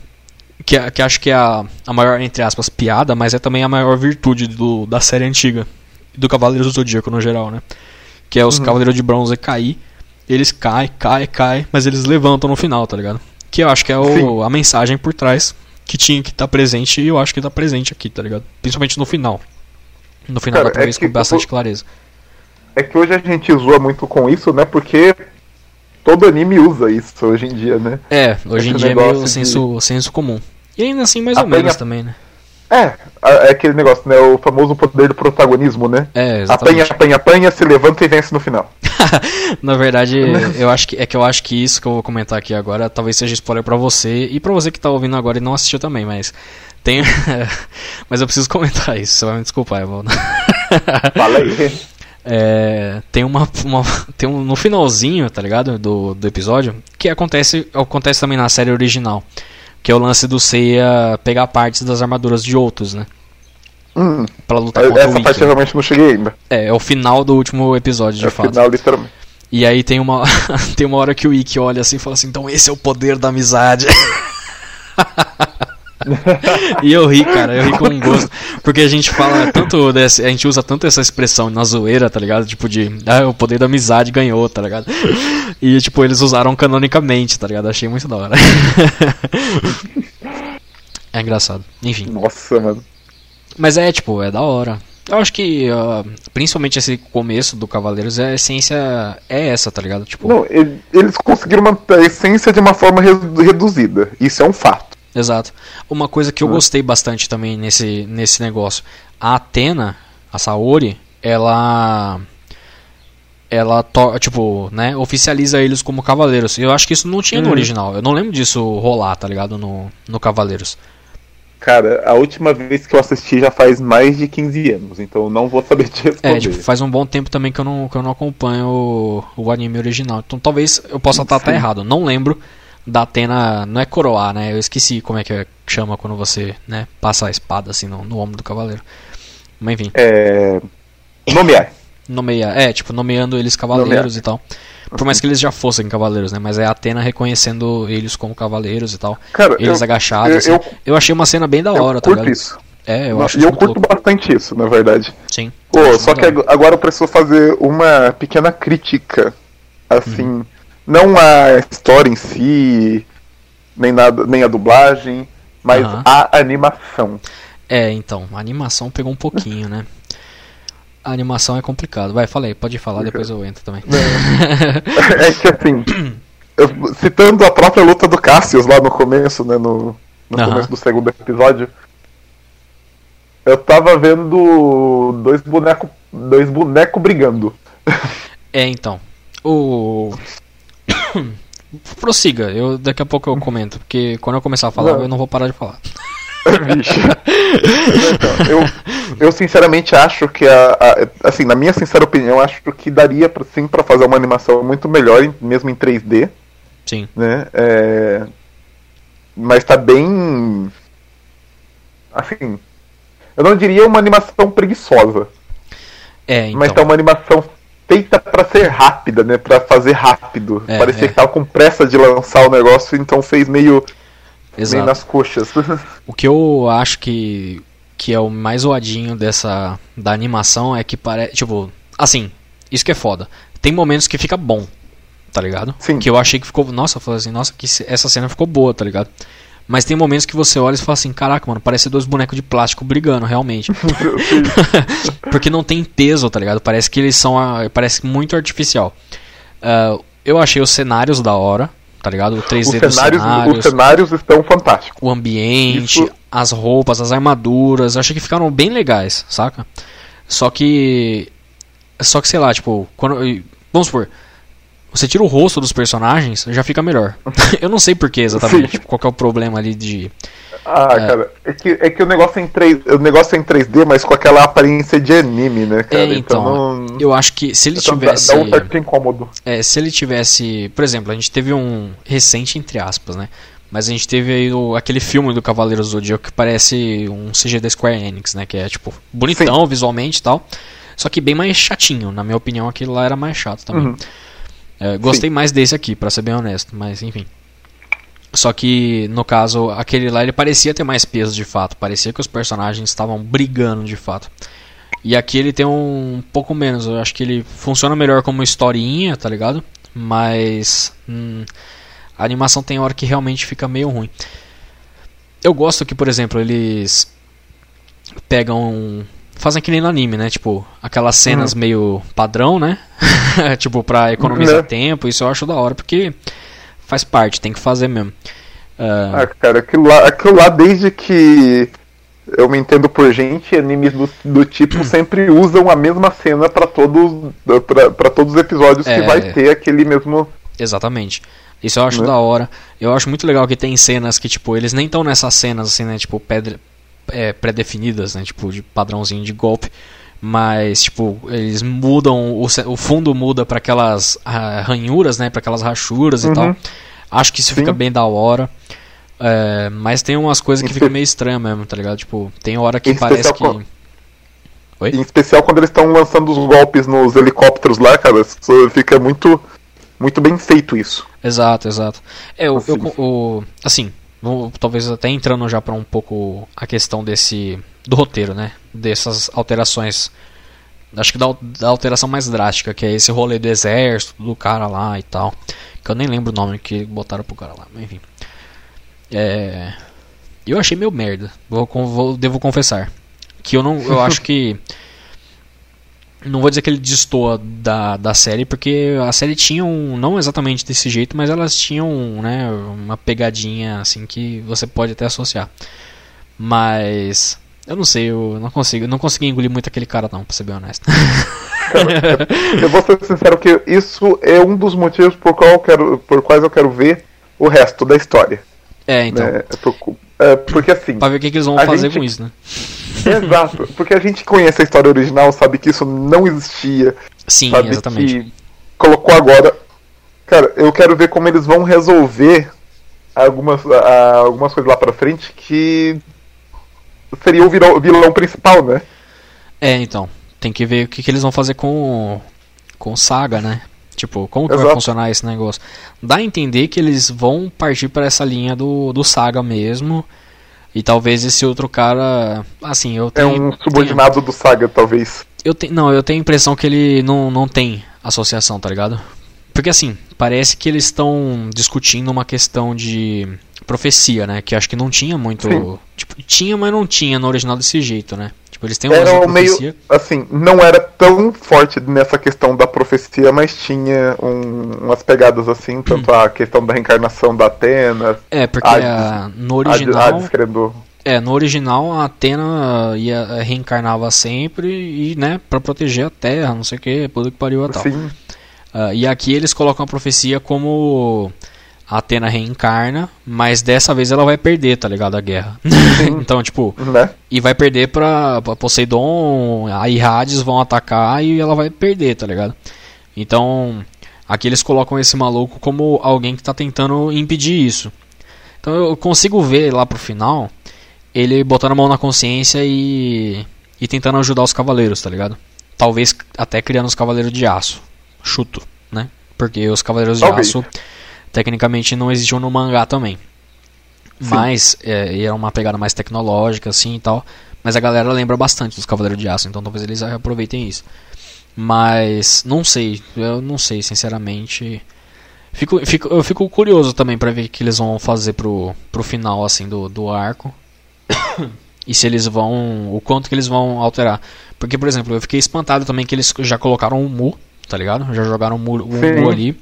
que, que acho que é a, a maior, entre aspas, piada, mas é também a maior virtude do, da série antiga. Do Cavaleiro do Zodíaco no geral, né? Que é os Uhum. Cavaleiros de Bronze cair, eles caem, caem, caem, mas eles levantam no final, tá ligado? Que eu acho que é o, a mensagem por trás que tinha que estar presente e eu acho que tá presente aqui, tá ligado? Principalmente no final. No final Cara, dá pra é isso com bastante eu- clareza. É que hoje a gente zoa muito com isso, né? Porque todo anime usa isso hoje em dia, né? É, hoje em Esse dia é meio de- senso, senso comum. E ainda assim, mais ou Apanha- menos também, né? É, é aquele negócio, né? O famoso poder do protagonismo, né? É, Apanha, exatamente. apanha, apanha, se levanta e vence no final. [laughs] Na verdade, [laughs] eu acho que é que eu acho que isso que eu vou comentar aqui agora talvez seja spoiler pra você e pra você que tá ouvindo agora e não assistiu também, mas tem [laughs] mas eu preciso comentar isso, você vai me desculpar, Evaldo. Fala aí. É, tem uma, uma tem um, no finalzinho, tá ligado, do, do episódio, que acontece acontece também na série original, que é o lance do Seiya pegar partes das armaduras de outros, né? Hum, Pra lutar contra o essa parte eu realmente não cheguei ainda. É, é o final do último episódio, de é o fato. final, literalmente. E aí tem uma [laughs] tem uma hora que o Ikki olha assim e fala assim, então esse é o poder da amizade. [laughs] e eu ri, cara, eu ri com gosto. Porque a gente fala tanto desse, a gente usa tanto essa expressão na zoeira, tá ligado? Tipo de, ah, o poder da amizade ganhou, tá ligado? E tipo, eles usaram canonicamente, tá ligado? Achei muito da hora. é engraçado. Enfim. Nossa, mano. Mas é, tipo, é da hora. Eu acho que, ah, principalmente esse começo do Cavaleiros, a essência é essa, tá ligado? Tipo, Não, ele- eles conseguiram manter a essência de uma forma re- reduzida. Isso é um fato. Exato. Uma coisa que eu Hum. gostei bastante também nesse, nesse negócio. A Atena, a Saori, ela. Ela, tipo, né, oficializa eles como cavaleiros. Eu acho que isso não tinha no Hum. original. Eu não lembro disso rolar, tá ligado? No, no Cavaleiros. Cara, a última vez que eu assisti já faz mais de 15 anos, então não vou saber te responder. É, tipo, faz um bom tempo também que eu não, que eu não acompanho o, o anime original. Então talvez eu possa estar Sim. errado. Não lembro da Atena. Não é coroar, né? Eu esqueci como é que é- chama quando você né, passa a espada assim no, no ombro do cavaleiro. Mas enfim. É. Nomear. Nomeia, é, tipo, nomeando eles cavaleiros Nomear. e tal. Por mais que eles já fossem cavaleiros, né? Mas é a Atena reconhecendo eles como cavaleiros e tal. Cara, Eles eu, agachados. eu- assim. eu- Eu achei uma cena bem da eu hora, tá curto ligado? isso. É, eu acho e eu curto louco. bastante isso, na verdade. Sim. Pô, Eu acho só que agora eu preciso fazer uma pequena crítica. Assim, não a história em si, nem, nada, nem a dublagem, mas Aham. a animação. É, então, a animação pegou um pouquinho, né? A animação é complicado. Vai, fala aí, pode falar, depois eu entro também. é que assim, eu- citando a própria luta do Cassius lá no começo, né? No, no Aham. começo do segundo episódio. Eu tava vendo dois bonecos dois boneco brigando. É, então. O. [coughs] Prossiga, eu, daqui a pouco eu comento, porque quando eu começar a falar, Não. eu não vou parar de falar. [coughs] Então, eu, eu sinceramente acho que a, a- assim, na minha sincera opinião, acho que daria pra, sim para fazer uma animação muito melhor, mesmo em 3D, Sim. né? É, mas tá bem assim, eu não diria uma animação preguiçosa, É, então. mas tá uma animação feita pra ser rápida, né? Pra fazer rápido. É, Parecia é. que tava com pressa de lançar o negócio, então fez meio, meio Exato. nas coxas. [laughs] O que eu acho que que é o mais zoadinho dessa da animação é que parece, tipo, assim, isso que é foda. Tem momentos que fica bom, tá ligado? Sim. Que eu achei que ficou, nossa, eu falei assim, nossa, que essa cena ficou boa, tá ligado? Mas tem momentos que você olha e fala assim, caraca, mano, parece dois bonecos de plástico brigando, realmente. [laughs] Porque não tem peso, tá ligado? Parece que eles são. Parece muito artificial. Ah, eu achei os cenários da hora, tá ligado? O 3D Os cenários, cenários, os cenários estão fantásticos. o ambiente, Isso- as roupas, as armaduras. Eu achei que ficaram bem legais, saca? Só que. Só que sei lá, tipo, quando. Vamos supor. Você tira o rosto dos personagens, já fica melhor. [laughs] eu não sei porquê exatamente, Sim. tipo, qual que é o problema ali de. Ah, cara, é que, é que o negócio é em 3, o negócio é em 3D, mas com aquela aparência de anime, né, cara? É, então, não- eu acho que se ele então dá- tivesse. dá um certo incômodo. É, se ele tivesse. Por exemplo, a gente teve um. Recente, entre aspas, né? Mas a gente teve aí o- aquele filme do Cavaleiro do Zodíaco que parece um CG da Square Enix, né? Que é, tipo, bonitão visualmente e tal. Só que bem mais chatinho. Na minha opinião, aquele lá era mais chato também. Uhum. É, gostei mais desse aqui, pra ser bem honesto, mas enfim. Só que, no caso, aquele lá ele parecia ter mais peso de fato. Parecia que os personagens estavam brigando de fato. E aqui ele tem um pouco menos. Eu acho que ele funciona melhor como historinha, tá ligado? Mas hum, a animação tem hora que realmente fica meio ruim. Eu gosto que, por exemplo, eles pegam. Fazem que nem no anime, né? Tipo, aquelas cenas meio padrão, né? [laughs] tipo, pra economizar Né? tempo. Isso eu acho da hora, porque faz parte, tem que fazer mesmo. Ah, Ah, cara, aquilo lá, aquilo lá desde que eu me entendo por gente, animes do, do tipo sempre usam a mesma cena pra todos pra todos os episódios É. que vai ter aquele mesmo. Exatamente. Isso eu acho Né? da hora. Eu acho muito legal que tem cenas que, tipo, eles nem estão nessas cenas, assim, né? Tipo, pedra- é, pré-definidas, né? Tipo, de padrãozinho de golpe. Mas, tipo, eles mudam, o, o fundo muda pra aquelas ah, ranhuras, né? Pra aquelas rachuras e Uhum. tal. Acho que isso Sim. fica bem da hora. É, mas tem umas coisas que ficam meio estranhas mesmo, tá ligado? Tipo, tem hora que Em parece que. Oi? Em especial quando eles estão lançando os golpes nos helicópteros lá, cara, isso fica muito muito bem feito isso. Exato, exato. É, o, Assim. eu, o- assim, vou- talvez até entrando já para um pouco a questão desse do roteiro, né? Dessas alterações. Acho que da, da alteração mais drástica, que é esse rolê do exército, do cara lá e tal. Que eu nem lembro o nome que botaram pro cara lá, mas enfim. É, eu achei meio merda, vou, vou- devo confessar. Que eu não. Eu [laughs] acho que. Não vou dizer que ele destoa da, da série, porque a série tinha um. Não exatamente desse jeito, mas elas tinham né, uma pegadinha assim que você pode até associar. Mas. Eu não sei, eu não consigo. Não consegui engolir muito aquele cara não, pra ser bem honesto. Eu vou ser sincero que isso é um dos motivos por, qual eu quero, por quais eu quero ver o resto da história. é, então. né? Por- é, porque assim. Pra ver o que, que eles vão fazer gente- com isso, né? [laughs] Exato, porque a gente conhece a história original, sabe que isso não existia, Sim, sabe exatamente. que colocou agora. Cara, eu quero ver como eles vão resolver algumas, algumas coisas lá pra frente que seria o vilão, vilão principal, né? É, então. Tem que ver o que, que eles vão fazer com com o Saga, né? Tipo, como que vai Exato. funcionar esse negócio? Dá a entender que eles vão partir para essa linha do, do Saga mesmo. E talvez esse outro cara, assim, eu É tenho um subordinado do Saga, talvez. eu tenho, não, eu tenho a impressão que ele não, não tem associação, tá ligado? Porque assim, parece que eles estão discutindo uma questão de profecia, né? Que acho que não tinha muito. Sim. Tipo, tinha, mas não tinha no original desse jeito, né? Tipo, eles têm uma Era meio. Assim, não era tão forte nessa questão da profecia, mas tinha um- umas pegadas assim, tanto a questão da reencarnação da Atena, É, porque Hades- a- no a original. Hades querendo. É, no original a Atena ia, reencarnava sempre e, né, pra proteger a Terra, não sei o que, puta que pariu e tal. Sim, Ah, e aqui eles colocam a profecia como a Atena reencarna, mas dessa vez ela vai perder, tá ligado? A guerra. [laughs] então, tipo, né? e vai perder pra, pra Poseidon, aí Hades vão atacar e ela vai perder, tá ligado? Então, aqui eles colocam esse maluco como alguém que tá tentando impedir isso. Então eu consigo ver lá pro final ele botando a mão na consciência e, e tentando ajudar os cavaleiros, tá ligado? Talvez até criando os cavaleiros de aço. Chuto, né? Porque os cavaleiros de aço tecnicamente não existiam no mangá também. Mas é, era uma pegada mais tecnológica assim e tal. Mas a galera lembra bastante dos Cavaleiros de Aço, então talvez eles aproveitem isso. Mas não sei, eu não sei, sinceramente. Fico, fico, eu fico curioso também para ver o que eles vão fazer pro, pro final assim do, do arco. [coughs] e se eles vão. O quanto que eles vão alterar. Porque, por exemplo, eu fiquei espantado também que eles já colocaram o Mu, tá ligado? Já jogaram o Mu, o Mu ali,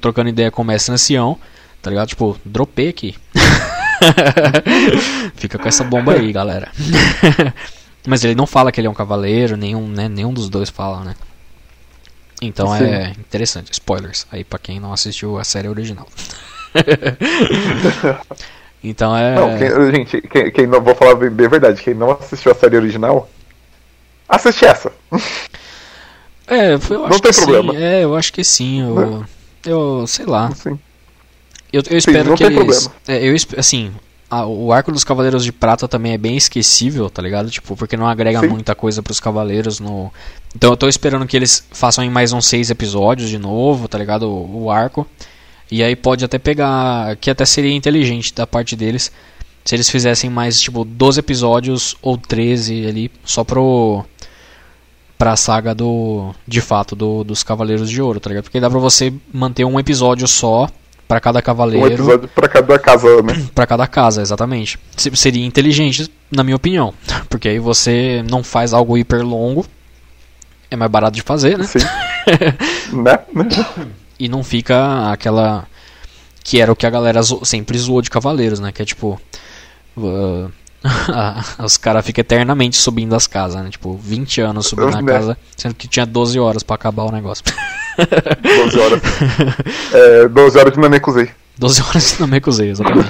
trocando ideia com o Mestre Ancião, tá ligado? Tipo, dropei aqui. [laughs] Fica com essa bomba aí, galera. [laughs] Mas ele não fala que ele é um cavaleiro, nenhum, né, nenhum dos dois fala, né? Então Sim. é interessante. Spoilers aí para quem não assistiu a série original. [laughs] então é. Não, quem, gente, quem, quem, não vou falar bem, bem verdade, quem não assistiu a série original, assiste essa. É, eu não acho tem que problema. Sim. É, eu acho que sim. Eu? Eu sei lá. Sim. Eu, eu espero sim, que eles. É, eu assim, a, o arco dos Cavaleiros de Prata também é bem esquecível, tá ligado? Tipo, porque não agrega Sim. muita coisa pros Cavaleiros no. Então eu tô esperando que eles façam em mais uns seis episódios de novo, tá ligado? O, o arco. E aí pode até pegar. Que até seria inteligente da parte deles. Se eles fizessem mais, tipo, 12 episódios ou 13 ali, só pro. Pra saga do. De fato, do, dos Cavaleiros de Ouro, tá ligado? Porque dá pra você manter um episódio só para cada cavaleiro. Um episódio para cada casa, né? [clears throat] para cada casa, exatamente. Seria inteligente, na minha opinião, [laughs] porque aí você não faz algo hiper longo, é mais barato de fazer, né? Sim. [laughs] né? E não fica aquela que era o que a galera zo sempre zoou de cavaleiros, né? Que é tipo uh, [laughs] os caras ficam eternamente subindo as casas, né? Tipo, 20 anos subindo na né? [laughs] casa, sendo que tinha 12 horas para acabar o negócio. [laughs] 12 horas. É, 12 horas de Namekusei. 12 horas de Namekusei, exatamente.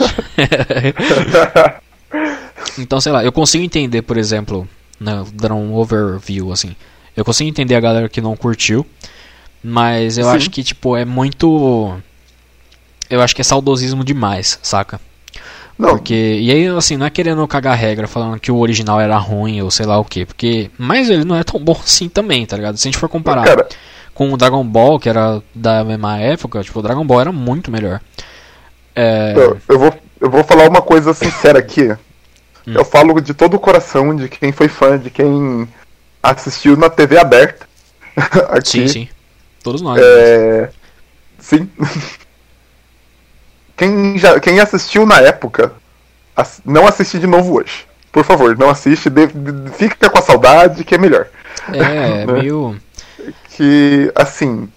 então, sei lá, eu consigo entender, por exemplo, né, dando um overview, assim. Eu consigo entender a galera que não curtiu, mas eu Sim. acho que, tipo, é muito. Eu acho que é saudosismo demais, saca? Não. Porque, e aí, assim, não é querendo cagar regra falando que o original era ruim ou sei lá o que, porque. Mas ele não é tão bom assim também, tá ligado? Se a gente for comparar. Cara, com o Dragon Ball, que era da mesma época, tipo, o Dragon Ball era muito melhor. É... Eu, eu, vou, eu vou falar uma coisa sincera aqui. Hum. Eu falo de todo o coração de quem foi fã, de quem assistiu na TV aberta. [laughs] aqui. Sim, sim. Todos nós. É... Né? Sim. Quem, já, quem assistiu na época, não assiste de novo hoje. Por favor, não assiste, de, de, fica com a saudade que é melhor. É, [laughs] é meio que, assim,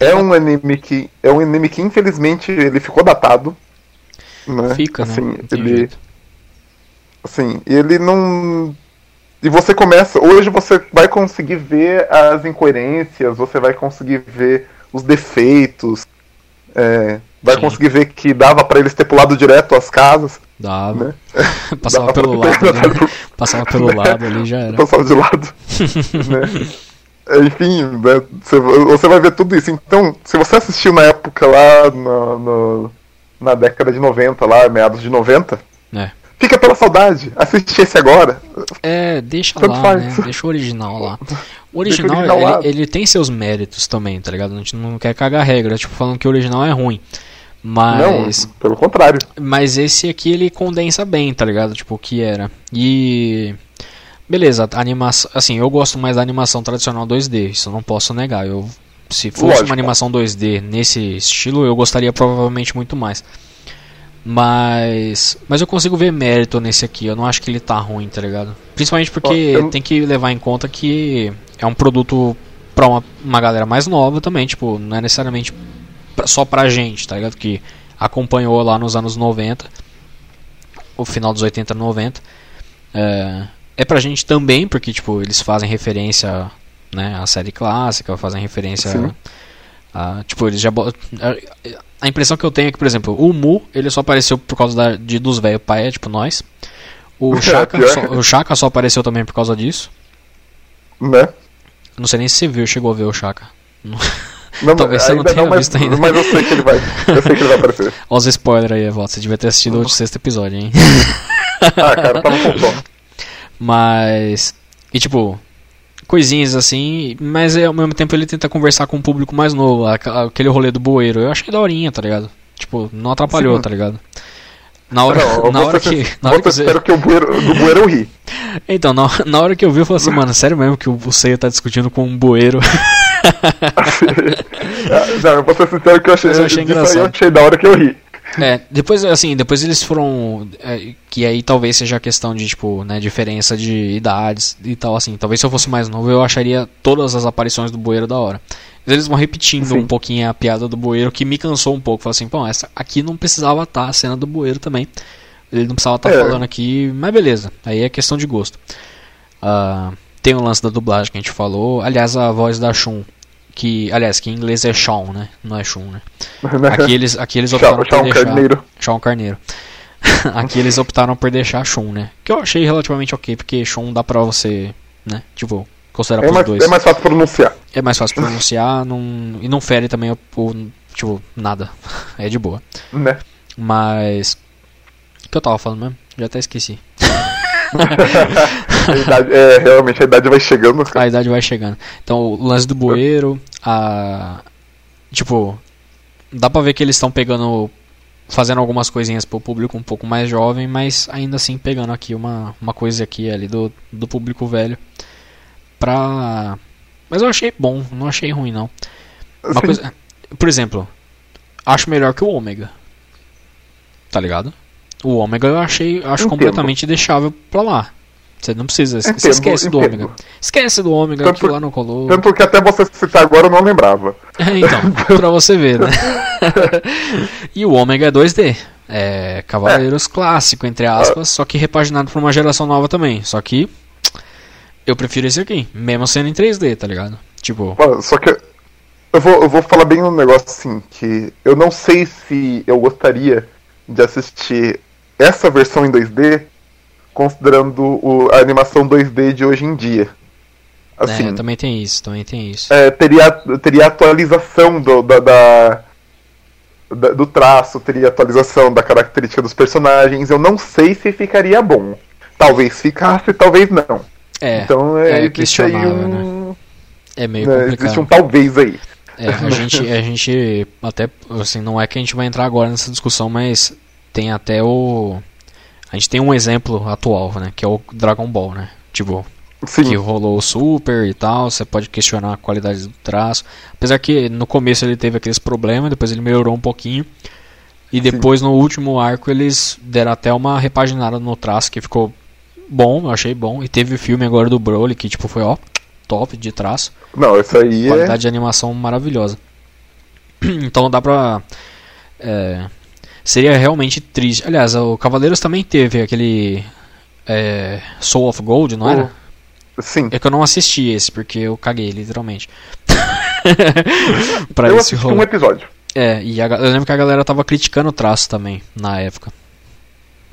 é um anime que. É um anime que infelizmente ele ficou datado. Né? Fica, assim, né? ele. Jeito. Assim, ele não. E você começa. Hoje você vai conseguir ver as incoerências, você vai conseguir ver os defeitos. É, vai Sim. conseguir ver que dava para eles ter pulado direto as casas. Dava. Né? [laughs] Passava dava pelo lado. Ali, Passava pelo lado ali já era. Passava de lado. [laughs] né? Enfim, né, você vai ver tudo isso. Então, se você assistiu na época lá, no, no, na década de 90, lá, meados de 90, é. fica pela saudade. Assiste esse agora. É, deixa Tanto lá, faz. né? Deixa o original lá. O original, original ele, ele, tem seus méritos também, tá ligado? A gente não quer cagar regra, tipo, falando que o original é ruim. Mas. Não, pelo contrário. Mas esse aqui ele condensa bem, tá ligado? Tipo, o que era. E. Beleza, animação. Assim, eu gosto mais da animação tradicional 2D, isso eu não posso negar. Eu, se fosse Lógico. uma animação 2D nesse estilo, eu gostaria provavelmente muito mais. Mas. Mas eu consigo ver mérito nesse aqui. Eu não acho que ele tá ruim, tá ligado? Principalmente porque eu... tem que levar em conta que é um produto pra uma, uma galera mais nova também. Tipo, não é necessariamente só pra gente, tá ligado? Que acompanhou lá nos anos 90, o final dos 80 90. É, é pra gente também, porque tipo, eles fazem referência né, à série clássica, fazem referência a, a, tipo, eles já a, a, impressão que eu tenho é que, por exemplo, o Mu, ele só apareceu por causa da, de dos velhos pai, tipo nós. O [laughs] Shaka, só, o Shaka só apareceu também por causa disso. Né? Não sei nem se você viu, chegou a ver o Shaka. Não, Talvez você não tenha não, mas, visto ainda. Mas eu sei que ele vai. Eu sei que ele vai aparecer. [laughs] Olha os spoilers aí, Evaldo. Você devia ter assistido o sexto episódio, hein? [laughs] ah, cara, tava com fome. Mas. E tipo. Coisinhas assim, mas ao mesmo tempo ele tenta conversar com um público mais novo, aquele rolê do bueiro. Eu achei daorinha, tá ligado? Tipo, não atrapalhou, Sim. tá ligado? Na hora, Não, na hora que. Na hora que espera que o bueiro, do bueiro eu ri. Então, na, na hora que eu vi, eu falei assim, mano, sério mesmo que o Seiya tá discutindo com um bueiro? [laughs] Não, eu vou ser sincero que eu achei, eu achei engraçado. eu achei da hora que eu ri. É, depois, assim, depois eles foram. é, que aí talvez seja a questão de, tipo, né, diferença de idades e tal, assim. Talvez se eu fosse mais novo eu acharia todas as aparições do bueiro da hora. Mas eles vão repetindo Sim. um pouquinho a piada do bueiro, que me cansou um pouco. Falei assim, pô, essa aqui não precisava estar a cena do bueiro também. Ele não precisava estar É. falando aqui, mas beleza. Aí é questão de gosto. Ah, tem o lance da dublagem que a gente falou. Aliás, a voz da Shun. Que, aliás, que em inglês é Shawn, né? Não é Shun, né? [laughs] Aqui eles, aqui eles optaram Tchau, por tchau, deixar. carneiro. Shawn Carneiro. [laughs] aqui eles optaram por deixar Shun, né? Que eu achei relativamente ok, porque Shun dá pra você, né? Tipo, considerar É mais, dois. é mais fácil pronunciar. É mais fácil pronunciar não, e não fere também o, o- Tipo, nada. [laughs] É de boa. Né? Mas. O que eu tava falando mesmo? Já até esqueci. [laughs] A idade, é, realmente a idade vai chegando. A idade vai chegando. Então, o lance do bueiro, a. Tipo, dá pra ver que eles estão pegando. Fazendo algumas coisinhas pro público um pouco mais jovem, mas ainda assim pegando aqui uma, uma coisa aqui ali do, do público velho. Pra. Mas eu achei bom, não achei ruim não. Uma coisa. Por exemplo, acho melhor que o ômega. Tá ligado? O ômega eu achei. Acho Entendo. completamente deixável pra lá. Você não precisa. Você esquece do entendo. ômega. Esquece do ômega, Tanto- aquilo lá não colou. Tanto que até você citar agora eu não lembrava. É, [laughs] então, pra você ver, né? [laughs] e o ômega é 2D. É Cavaleiros clássico, entre aspas, só que repaginado pra uma geração nova também. Só que eu prefiro esse aqui, mesmo sendo em 3D, tá ligado? Tipo, Mano, Só que eu vou, eu vou falar bem um negócio assim, que eu não sei se eu gostaria de assistir essa versão em 2D, considerando o- a animação 2D de hoje em dia. Assim, é, também tem isso, também tem isso. é, teria, teria atualização do, da, da- da- do traço, teria atualização da característica dos personagens. Eu não sei se ficaria bom. Talvez ficasse, talvez não. É, então é é, existe aí um. é meio né, complicado. existe um talvez aí. É, a gente, a gente até assim, não é que a gente vai entrar agora nessa discussão, mas tem até o a gente tem um exemplo atual, né, que é o Dragon Ball, né? Tipo, Sim. que rolou o Super e tal, você pode questionar a qualidade do traço. Apesar que no começo ele teve aqueles problemas, depois ele melhorou um pouquinho. E depois no último arco eles deram até uma repaginada no traço que ficou bom, eu achei bom. E teve o filme agora do Broly que tipo foi ó, top de traço. Não, isso aí é. Qualidade de animação maravilhosa. [clears throat] então dá pra. é, seria realmente triste. Aliás, o Cavaleiros também teve aquele. é, Soul of Gold, não era? Sim. É que eu não assisti esse, porque eu caguei, literalmente. [laughs] pra eu esse assisti rolê. um episódio. É, e a eu lembro que a galera tava criticando o traço também, na época.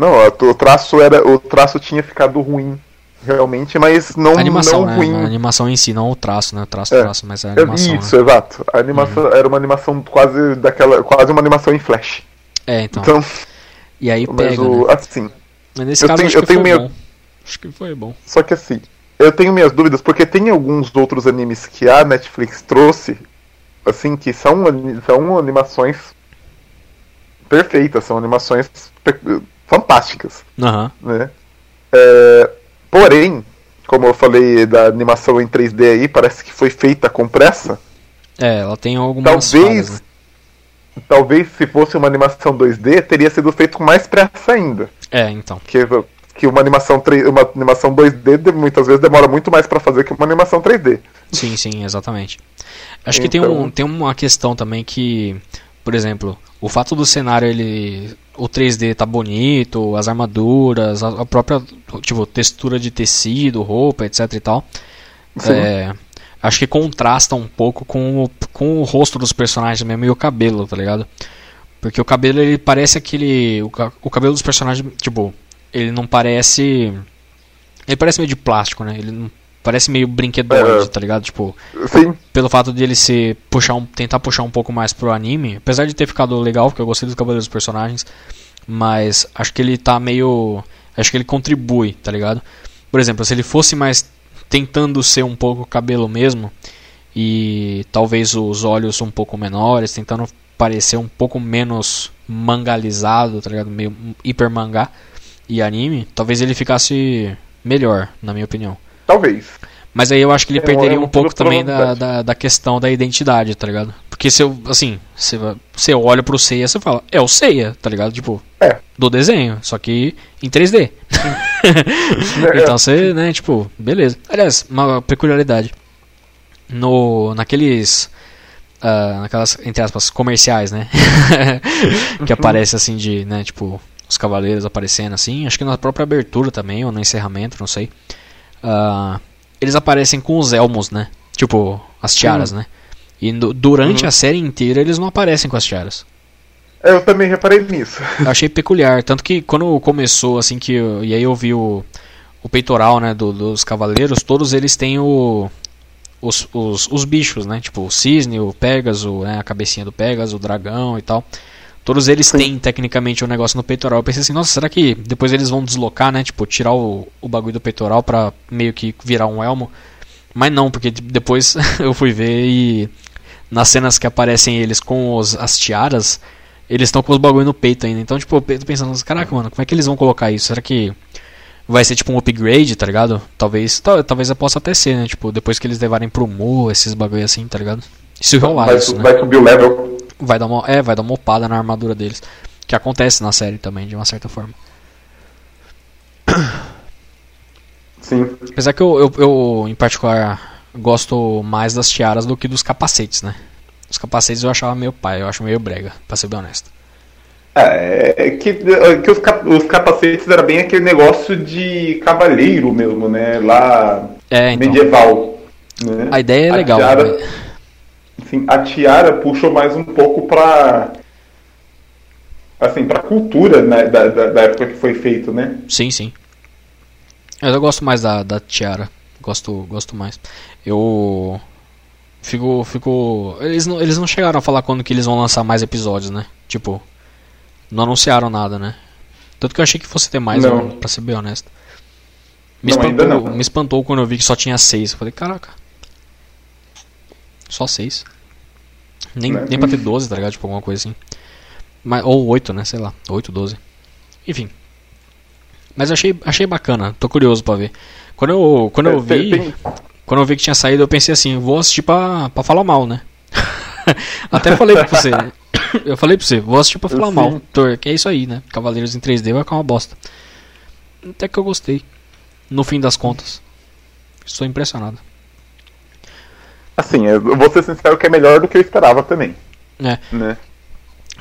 Não, o traço era. O traço tinha ficado ruim, realmente, mas não, A animação, não né? ruim. A animação em si, não o traço, né? O traço, É. traço, mas a É, animação. Isso, né? exato. A animação era uma animação quase daquela. quase uma animação em flash. É, então. Então, E aí mas pega, o. né? Assim. Mas nesse eu caso tenho- acho eu que tenho foi meio- bom. Acho que foi bom. Só que assim, eu tenho minhas dúvidas, porque tem alguns outros animes que a Netflix trouxe, assim, que são, são animações perfeitas, são animações fantásticas, Aham. né? É, porém, como eu falei da animação em 3D aí, parece que foi feita com pressa. É, ela tem algumas Talvez, né? talvez se fosse uma animação 2D, teria sido feito com mais pressa ainda. É, então. Que, que uma animação 3, uma animação 2D de- muitas vezes demora muito mais pra fazer que uma animação 3D. Sim, sim, exatamente. Acho que tem, Então- um, tem uma questão também que, por exemplo, o fato do cenário ele o 3D tá bonito, as armaduras, a, própria tipo textura de tecido, roupa, etc e tal. É, acho que contrasta um pouco com o, com o rosto dos personagens mesmo e o cabelo, tá ligado? Porque o cabelo ele parece aquele o, o cabelo dos personagens, tipo, ele não parece ele parece meio de plástico, né? Ele não parece meio brinquedoide, É. tá ligado? Tipo, Sim, pelo fato de ele se puxar um, tentar puxar um pouco mais pro anime, apesar de ter ficado legal, porque eu gostei dos cabelos dos personagens, mas acho que ele tá meio, acho que ele contribui, tá ligado? Por exemplo, se ele fosse mais tentando ser um pouco cabelo mesmo, e talvez os olhos um pouco menores, tentando parecer um pouco menos mangalizado, tá ligado? Meio hiper mangá e anime, talvez ele ficasse melhor, na minha opinião. Talvez. Mas aí eu acho que ele é, perderia um pouco também da, da, da, questão da identidade, tá ligado? Porque se eu, assim, você, você olha pro Seiya você fala, é o Seiya, tá ligado? Tipo, é. do desenho, só que em 3D. [laughs] [laughs] então você, né, tipo, beleza. Aliás, uma peculiaridade. No, naqueles. Uh, naquelas, entre aspas, comerciais, né? [laughs] que aparece assim de, né, tipo, os cavaleiros aparecendo assim. Acho que na própria abertura também, ou no encerramento, não sei. Uh, eles aparecem com os elmos, né? Tipo, as tiaras, né? E no, durante uhum. a série inteira eles não aparecem com as tiaras. Eu também reparei nisso. Eu achei peculiar. Tanto que quando começou, assim, que. Eu, e aí eu vi o, o peitoral, né, do, dos cavaleiros, todos eles têm o. Os, os, os bichos, né? Tipo o cisne, o Pegasus, né, a cabecinha do Pegasus, o dragão e tal. Todos eles Sim. têm tecnicamente um negócio no peitoral. Eu pensei assim, nossa, será que depois eles vão deslocar, né? Tipo, tirar o, o bagulho do peitoral pra meio que virar um elmo? Mas não, porque depois [laughs] eu fui ver e nas cenas que aparecem eles com os, as tiaras, eles estão com os bagulho no peito ainda. Então, tipo, eu tô pensando, caraca, mano, como é que eles vão colocar isso? Será que vai ser tipo um upgrade, tá ligado? Talvez, talvez eu possa até ser, né? Tipo, depois que eles levarem pro Mu, esses bagulho assim, tá ligado? Se rolar vai, isso, né? Vai subir o level vai dar uma, é, vai dar uma opada na armadura deles, que acontece na série também de uma certa forma. Sim. Apesar que eu, eu, eu, em particular gosto mais das tiaras do que dos capacetes, né? Os capacetes eu achava meio pai, eu acho meio brega, pra ser bem honesto. É, é que, é que os, cap, os capacetes era bem aquele negócio de cavaleiro mesmo, né? Lá é, então, medieval. Né? A ideia é a legal. Tiara, mas assim, a tiara puxou mais um pouco para assim, para cultura né, da, da, da, época que foi feito, né? Sim, sim. Eu gosto mais da, da tiara. Gosto, gosto mais. Eu fico, fico. Eles não, eles não chegaram a falar quando que eles vão lançar mais episódios, né? Tipo, não anunciaram nada, né? Tanto que eu achei que fosse ter mais, não. pra ser bem honesto. Me, não, espantou, me espantou quando eu vi que só tinha seis. Eu falei, caraca. Só seis. Nem, nem pra ter 12, tá ligado? Tipo, alguma coisa assim. Mas, ou 8, né? Sei lá. 8, 12. Enfim. Mas achei, achei bacana. Tô curioso pra ver. Quando eu, quando eu é, vi. Quando eu vi que tinha saído, eu pensei assim, vou assistir pra, pra falar mal, né? [laughs] Até falei pra você. Eu falei pra você, vou assistir pra falar mal. Que é isso aí, né? Cavaleiros em 3D vai ficar uma bosta. Até que eu gostei. No fim das contas. Estou impressionado. Assim, eu vou ser sincero que é melhor do que eu esperava também. É. Né?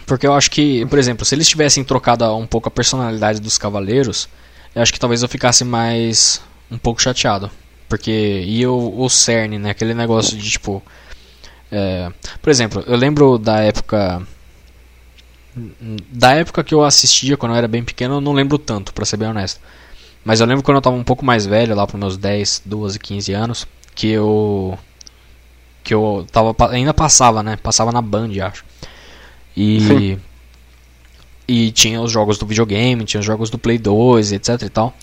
Porque eu acho que, por exemplo, se eles tivessem trocado um pouco a personalidade dos cavaleiros, eu acho que talvez eu ficasse mais um pouco chateado. Porque ia o, o cerne, né? Aquele negócio de tipo. É, por exemplo, eu lembro da época. Da época que eu assistia, quando eu era bem pequeno, eu não lembro tanto, pra ser bem honesto. Mas eu lembro quando eu tava um pouco mais velho, lá pros meus 10, 12, 15 anos, que eu que eu tava ainda passava, né? Passava na Band, acho. E Sim. e tinha os jogos do videogame, tinha os jogos do Play 2, etc e tal.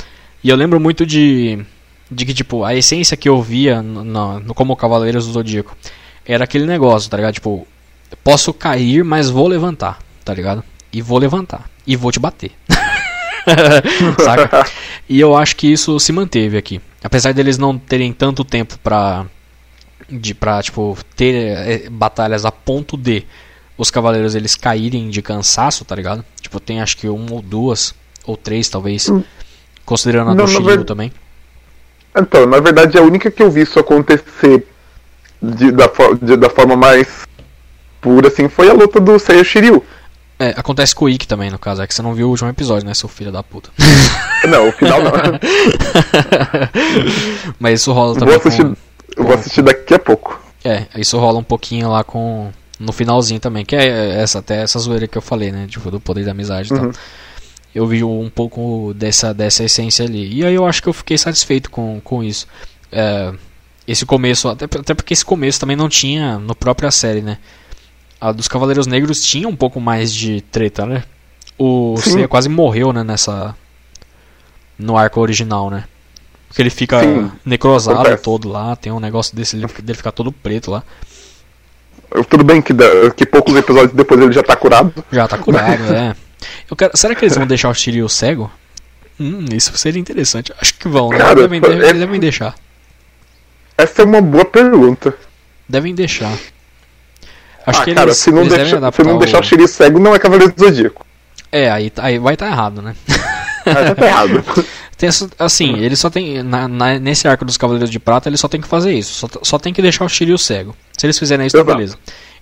E eu lembro muito de de que tipo, a essência que eu via no, no, como Cavaleiros do Zodíaco era aquele negócio, tá ligado? Tipo, posso cair, mas vou levantar, tá ligado? E vou levantar e vou te bater. [laughs] Saca? [laughs] E eu acho que isso se manteve aqui. Apesar deles não terem tanto tempo pra de pra, tipo, ter é, batalhas a ponto de os cavaleiros eles caírem de cansaço, tá ligado? Tipo, tem acho que uma ou duas, ou três talvez, hum. considerando a não, do Shiryu ver... também. Então, na verdade, a única que eu vi isso acontecer de, da, de, da forma mais pura, assim, foi a luta do Seiya Shiryu. É, acontece com o Ikki também, no caso. É que você não viu o último episódio, né, seu filho da puta. [laughs] Não, o final não. [laughs] Mas isso rola também. Vou assistir, com... Eu vou assistir daqui a pouco. É, isso rola um pouquinho lá com. No finalzinho também, que é essa, até essa zoeira que eu falei, né? Tipo, do poder da amizade e uhum. tal. Eu vi um pouco dessa, dessa essência ali. E aí eu acho que eu fiquei satisfeito com, com isso. É, esse começo, até, até porque esse começo também não tinha no própria série, né? A dos Cavaleiros Negros tinha um pouco mais de treta, né? O Seiya quase morreu, né, nessa. No arco original, né? Porque ele fica Sim, necrosado acontece. todo lá, tem um negócio desse ele- dele ficar todo preto lá. Tudo bem que, que poucos episódios depois ele já tá curado. Já tá curado, [laughs] é. Eu quero, será que eles vão deixar o Shiryu cego? Hum, isso seria interessante. Acho que vão, né? Cara, devem, devem, é- devem deixar. Essa é uma boa pergunta. Devem deixar. Acho ah, que cara, eles, se não, eles deixa, se não deixar o Shiryu cego, não é Cavaleiro do Zodíaco. É, aí, tá- aí vai estar errado, né? Ah, tá errado. [laughs] Tem assim, ele só tem. na- na- nesse arco dos Cavaleiros de Prata, ele só tem que fazer isso. Só, só tem que deixar o Shiryu cego. Se eles fizerem isso, tá beleza.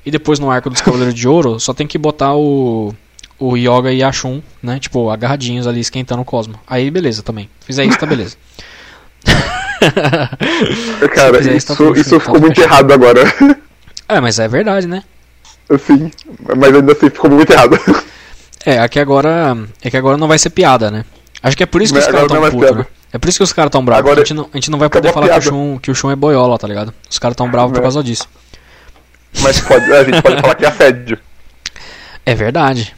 E depois no arco dos Cavaleiros de Ouro, só tem que botar o. O Yoga e a Shun, né? Tipo, agarradinhos ali esquentando o Cosmo. Aí beleza também. Fizer isso, tá beleza. [laughs] Cara, isso, tá isso, isso fechado, ficou tá muito fechado. errado agora. [laughs] É, mas é verdade, né? Assim, mas ainda assim ficou muito errado. É, aqui agora. É que agora não vai ser piada, né? Acho que é por isso que os caras tão putos, né? É por isso que os caras tão bravos. Agora a, gente não, a gente não vai poder falar que o. Shun, que o Shun é boiola, tá ligado? Os caras tão bravos por É. causa disso. Mas pode, a gente pode falar que é assédio. É verdade.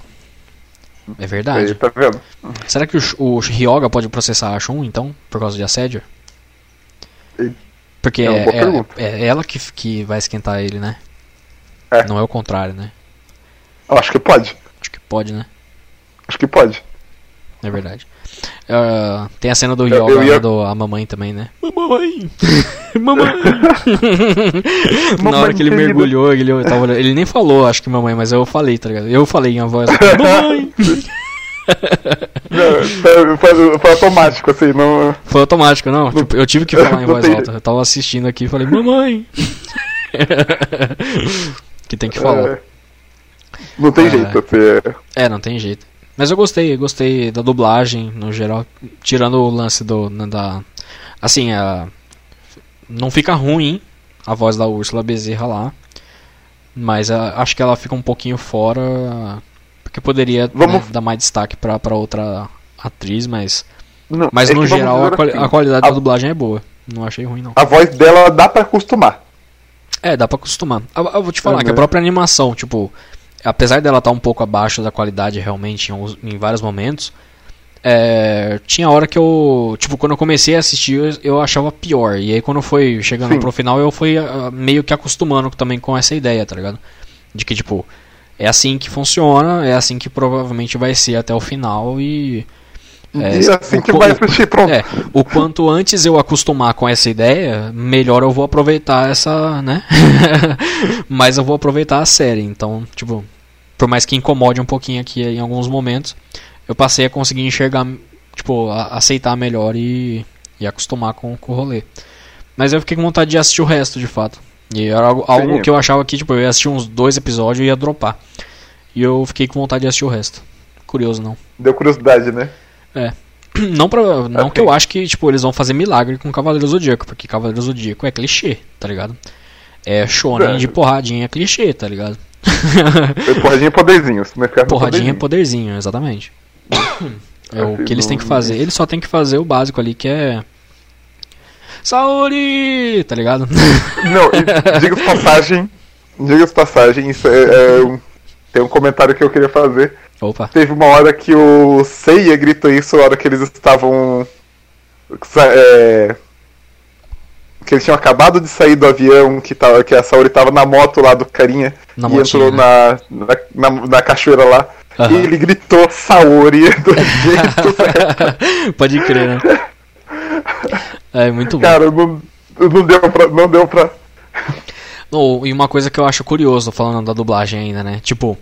É verdade. Tá vendo? Será que o, o Ryoga pode processar a Shun, então, por causa de assédio? Porque é é, é- é ela que, que vai esquentar ele, né? É. Não é o contrário, né? Eu acho que pode. Acho que pode, né? Acho que pode. É verdade. Ah, tem a cena do Eu- eu ia- do a mamãe também, né? Mamãe! [laughs] mamãe! [laughs] Na hora que ele mergulhou, ele, tava ele nem falou, acho que mamãe, mas eu falei, tá ligado? Eu falei em a voz. Mamãe! [laughs] Não, foi, foi- automático, assim, não. Foi automático, não. Tipo, eu tive que falar em Não voz tem- alta. Eu tava assistindo aqui e falei, mamãe! que tem que falar. é, não tem É. jeito, assim, é. É, não tem jeito. Mas eu gostei, eu gostei da dublagem no geral, tirando o lance do né, da assim, a não fica ruim a voz da Úrsula Bezerra lá, mas a- acho que ela fica um pouquinho fora porque poderia né, dar mais destaque pra pra outra atriz, mas Não, mas é no geral a, quali- assim, a qualidade a- da dublagem é boa. Não achei ruim não. A voz dela dá pra acostumar. É, dá pra acostumar. Eu, eu vou te falar É, que a né? própria animação, tipo, apesar dela estar um pouco abaixo da qualidade realmente em, em vários momentos, é, tinha hora que eu, tipo, quando eu comecei a assistir, eu, eu achava pior. E aí quando foi chegando Sim. pro final, eu fui ah, meio que acostumando também com essa ideia, tá ligado? De que, tipo, é assim que funciona, é assim que provavelmente vai ser até o final e. É, e assim que vai assistir, pronto. é, o quanto antes eu acostumar com essa ideia, melhor eu vou aproveitar essa, né? [laughs] Mas eu vou aproveitar a série. Então, tipo, por mais que incomode um pouquinho aqui em alguns momentos, eu passei a conseguir enxergar, tipo, a- aceitar melhor e, e acostumar com, com o rolê. Mas eu fiquei com vontade de assistir o resto, de fato. E era algo, algo Sim. que eu achava que, tipo, eu ia assistir uns dois episódios e ia dropar. E eu fiquei com vontade de assistir o resto. Curioso, não. Deu curiosidade, né? [clears throat] Não, pra, não Ok. que eu acho que tipo, eles vão fazer milagre com Cavaleiro Zodíaco, porque Cavaleiro Zodíaco é clichê, tá ligado? É shonen É. de porradinha clichê, tá ligado? Porradinha poderzinhos. Né? Ficar com porradinha é poderzinho. poderzinho, exatamente. [coughs] É o que eles têm que fazer. Eles só têm que fazer o básico ali, que é. Saori! Tá ligado? [laughs] Não, diga-se passagem. Diga-se passagem, isso é, é um- tem um comentário que eu queria fazer. Opa. Teve uma hora que o Seiya gritou isso, a hora que eles estavam. é, que eles tinham acabado de sair do avião, que, tava, que a Saori tava na moto lá do carinha Na e motinha, entrou né? na, na, na cachoeira lá. Aham. E ele gritou Saori [laughs] do jeito [laughs] certo. Pode crer, né? É muito bom. Cara, não, não deu pra. Não deu pra. Oh, e uma coisa que eu acho curioso, falando da dublagem ainda, né? Tipo,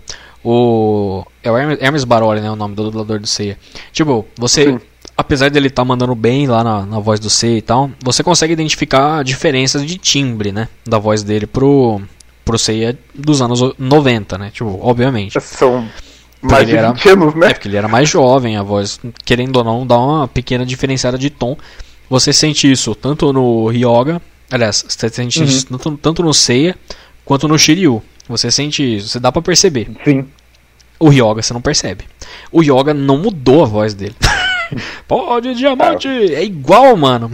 o. É o Hermes, Baroli, né? O nome do dublador do Seiya. Tipo, você. Sim. Apesar dele estar mandando bem lá na, na voz do Seiya e tal, você consegue identificar diferenças de timbre, né? Da voz dele pro. Pro Seiya dos anos 90, né? Tipo, obviamente. São mais ele de era- 20 anos, né? É porque ele era mais jovem, a voz, querendo ou não, dá uma pequena diferenciada de tom. Você sente isso tanto no Ryoga, aliás, você sente Uhum. isso tanto, tanto no Seiya quanto no Shiryu. Você sente isso, você dá pra perceber. Sim. O Ryoga você não percebe. O Yoga não mudou a voz dele. [laughs] Pode, diamante! É igual, mano.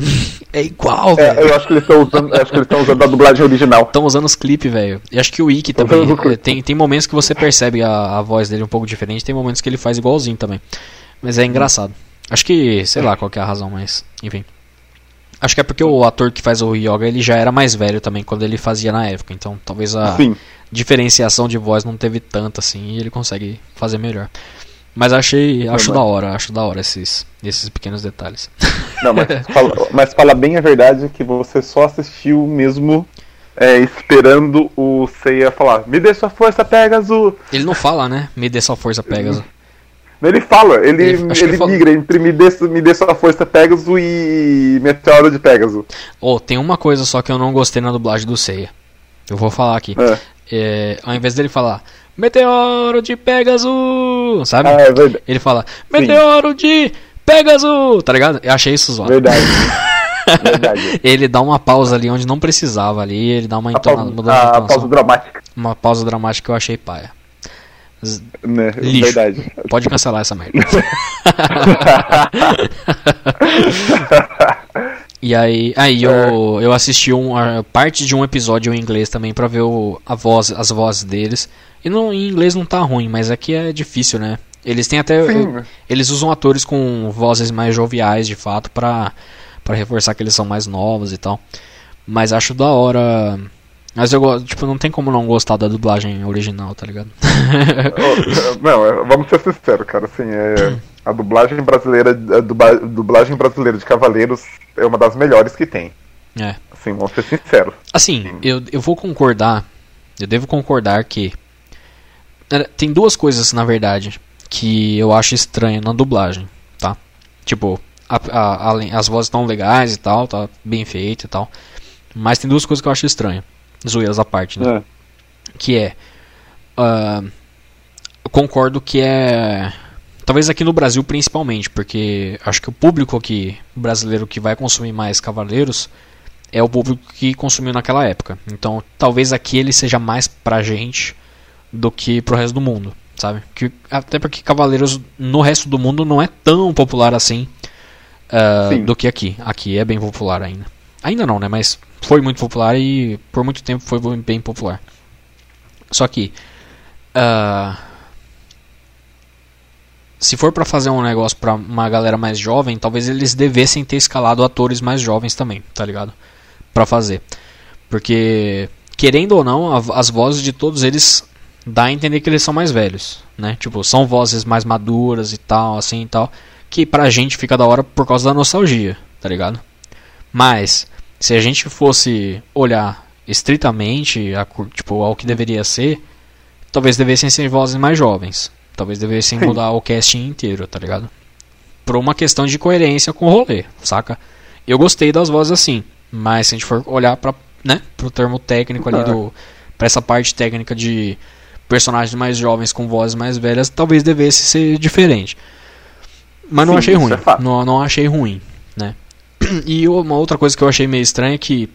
É igual, É, velho. eu acho que eles estão usando, acho que eles estão usando a dublagem original. Estão usando os clipes, velho. E acho que o Ikki também. eh. Tem, tem momentos que você percebe a, a voz dele um pouco diferente, tem momentos que ele faz igualzinho também. Mas é engraçado. Acho que, sei lá qual que é a razão, mas enfim. Acho que é porque o ator que faz o Yoga ele já era mais velho também quando ele fazia na época. Então talvez a Sim. Diferenciação de voz não teve tanta assim e ele consegue fazer melhor. Mas achei, acho mas- da hora, acho da hora esses, esses pequenos detalhes. Não, mas [laughs] fala, mas fala bem a verdade que você só assistiu mesmo é, esperando o Seiya falar: Me dê sua força, Pegasus! Ele não fala, né? Me dê sua força, Pegasus. Ele fala, ele, Ele- ele, ele falou. migra entre me dê, me dê sua força, Pegasus e Meteoro de Pegasus. Oh, tem uma coisa só que eu não gostei na dublagem do Seiya. Eu vou falar aqui. É. É, ao invés dele falar Meteoro de Pegasus, sabe? Ah, é verdade. Ele fala Meteoro de Pegasus, tá ligado? Eu achei isso zoado. Verdade. [laughs] verdade. Ele dá uma pausa ali onde não precisava ali, ele dá uma A pausa, a a entonação. pausa dramática. Uma pausa dramática que eu achei paia. Z- Né? Lixo. Verdade. Pode cancelar essa merda. [laughs] [laughs] E aí, aí eu, eu assisti um, parte de um episódio em inglês também pra ver o, a voz, as vozes deles. E não, em inglês não tá ruim, mas aqui é difícil, né? Eles têm até. Sim. Eles usam atores com vozes mais joviais, de fato, pra, pra reforçar que eles são mais novos e tal. Mas acho da hora. Mas eu gosto, tipo, não tem como não gostar da dublagem original, tá ligado? [laughs] Não, é, vamos ser sinceros, cara. Assim, é, a dublagem brasileira, a dubla- dublagem brasileira de Cavaleiros é uma das melhores que tem. É. Assim, vamos ser sinceros. Assim, eu, eu vou concordar, eu devo concordar que eh, tem duas coisas, na verdade, que eu acho estranho na dublagem, tá? Tipo, a- a- além- as vozes estão legais e tal, tá bem feito e tal, mas tem duas coisas que eu acho estranho, zoeiras à parte, né? É. que é eu concordo que é talvez aqui no Brasil principalmente porque acho que o público aqui brasileiro que vai consumir mais Cavaleiros é o público que consumiu naquela época. Então talvez aqui ele seja mais pra gente do que pro resto do mundo sabe? Que, até porque Cavaleiros no resto do mundo não é tão popular assim Sim. do que aqui. Aqui é bem popular ainda. Ainda não né? Mas foi muito popular e por muito tempo foi bem popular. Só que ah, se for pra fazer um negócio pra uma galera mais jovem, talvez eles devessem ter escalado atores mais jovens também, tá ligado? Pra fazer. Porque querendo ou não, as vozes de todos eles dá a entender que eles são mais velhos, né? Tipo, são vozes mais maduras e tal, assim e tal, que pra gente fica da hora por causa da nostalgia, tá ligado? Mas se a gente fosse olhar estritamente a, tipo, ao que deveria ser, talvez devessem ser vozes mais jovens. Talvez devessem Sim. [laughs] mudar o casting inteiro, tá ligado? Por uma questão de coerência com o rolê, saca? Eu gostei das vozes assim, mas se a gente for olhar para, né, pro termo técnico ali Ah. do para essa parte técnica de personagens mais jovens com vozes mais velhas, talvez devesse ser diferente. Mas não Sim, achei ruim. é não, não achei ruim, né? [clears throat] E uma outra coisa que eu achei meio estranha é que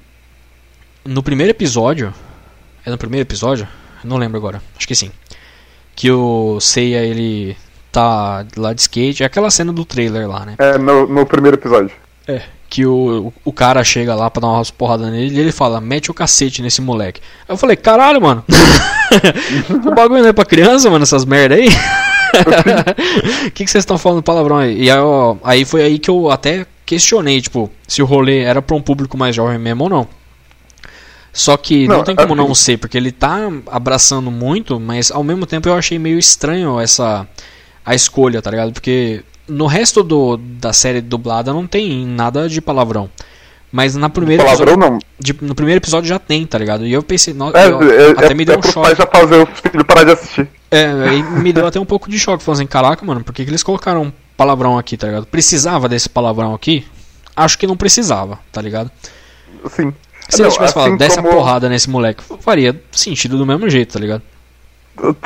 no primeiro episódio, é no primeiro episódio? Não lembro agora. Acho que sim. Que o Seiya ele tá lá de skate, é aquela cena do trailer lá, né? É, no, no primeiro episódio. É. Que o, o cara chega lá pra dar umas porradas nele e ele fala, mete o cacete nesse moleque. Aí eu falei, caralho, mano. [laughs] o bagulho não é pra criança, mano, essas merda aí. O [laughs] que, que vocês estão falando palavrão aí? E aí, ó, aí foi aí que eu até questionei, tipo, se o rolê era pra um público mais jovem mesmo ou não. Só que não, Não, tem como assim- não ser, porque ele tá abraçando muito, mas ao mesmo tempo eu achei meio estranho essa a escolha, tá ligado? Porque no resto do, da série dublada não tem nada de palavrão. Mas na primeira Palavrão episódio, não. de- no primeiro episódio já tem, tá ligado? E eu pensei, no, É, eu- é, até é, me deu é um choque. já fazer o filho parar de assistir. É, me deu até um pouco de choque, falando assim, caraca, mano, por que, que eles colocaram um palavrão aqui, tá ligado? Precisava desse palavrão aqui? Acho que não precisava, tá ligado? Sim. Se Não, eles tivessem falado, assim dessa como porrada nesse moleque, faria sentido do mesmo jeito, tá ligado?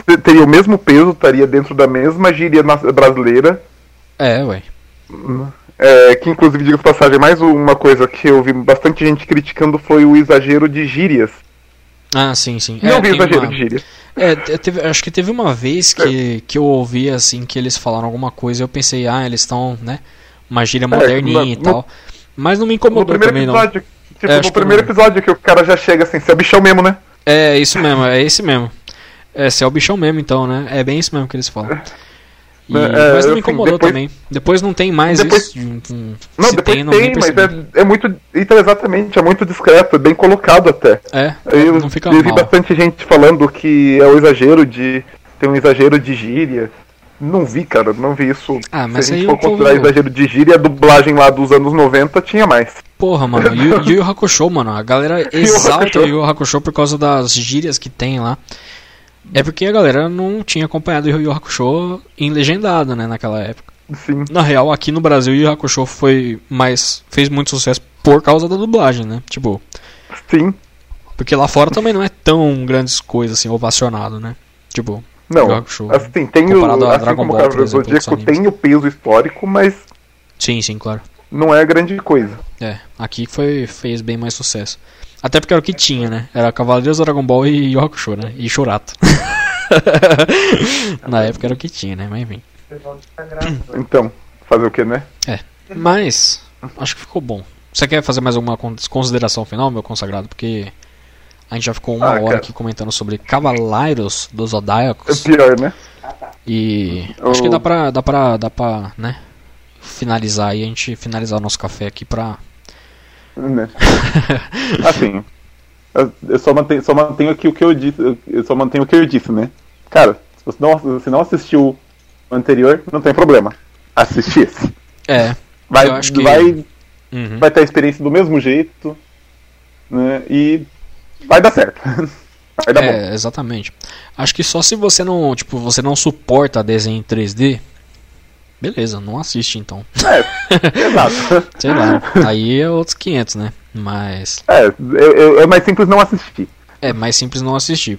te- Teria o mesmo peso, estaria dentro da mesma gíria brasileira. É, ué. É, que inclusive, diga de passagem, mais uma coisa que eu vi bastante gente criticando foi o exagero de gírias. Ah, sim, sim. Não É, vi exagero uma- de gírias. É, te- teve- acho que teve uma vez que, que eu ouvi assim que eles falaram alguma coisa e eu pensei, ah, eles estão, né, uma gíria moderninha É, no- e tal. Mas não me No incomodou primeiro também, não. Tipo, É, no que primeiro não. episódio que o cara já chega assim, você é bichão mesmo, né? É isso mesmo, é esse mesmo. É, você é o bichão mesmo então, né? É bem isso mesmo que eles falam. E, É, mas não me incomodou depois- também. Depois não tem mais Depois- isso. Não, depois tem, tem, não nem mas é, é muito. Então, exatamente, é muito discreto, é bem colocado até. É, Eu, não fica eu vi mal. bastante gente falando que é o exagero de. Tem um exagero de gíria. Não vi, cara, não vi isso. Ah, mas Se a gente o for considerar exagero de gíria, a dublagem lá dos anos 90 tinha mais. Porra, mano, [laughs] Yu Yu Yu Hakusho, mano, a galera exalta o Yu Yu Hakusho por causa das gírias que tem lá. É porque a galera não tinha acompanhado o Yu Yu Hakusho em legendado, né, naquela época. Sim. Na real, aqui no Brasil, o Yu Hakusho foi mais fez muito sucesso por causa da dublagem, né? Tipo, Sim. porque lá fora também não é tão grandes coisas assim ovacionado, né? Tipo, Não. Yu Hakusho. Assim, tem o. Assim Dragon como o Ball, exemplo, Zodíaco tem o peso histórico, mas Sim, sim, claro. Não é grande coisa. É, aqui foi fez bem mais sucesso. Até porque era o que tinha, né? Era Cavaleiros do Dragon Ball e Hakusho, né? E Churato. [laughs] Na época era o que tinha, né? Mas enfim. Então, fazer o que, né? Mas, acho que ficou bom. Você quer fazer mais alguma con- consideração final, meu consagrado? Porque a gente já ficou uma Ah, hora cara. aqui comentando sobre Cavaleiros dos É Zodíacos. pior, né? E acho que dá pra, dá pra, dá pra, né? Finalizar e a gente finalizar o nosso café aqui pra. Né? [laughs] Assim, eu, só, mantenho, só mantenho aqui o que eu disse. eu- só mantenho o que eu disse, né? Cara, se você não, se não assistiu o anterior, não tem problema. Assiste esse. É. Vai, Eu acho que- vai, Uhum. vai ter a experiência do mesmo jeito, né? E vai dar certo. [laughs] Vai dar bom. É, exatamente. Acho que só se você não, tipo, você não suporta desenho em 3D, beleza, não assiste então. É, exato. [laughs] Sei lá. Aí é outros 500, né? Mas É, eu- é mais simples não assistir. é mais simples não assistir.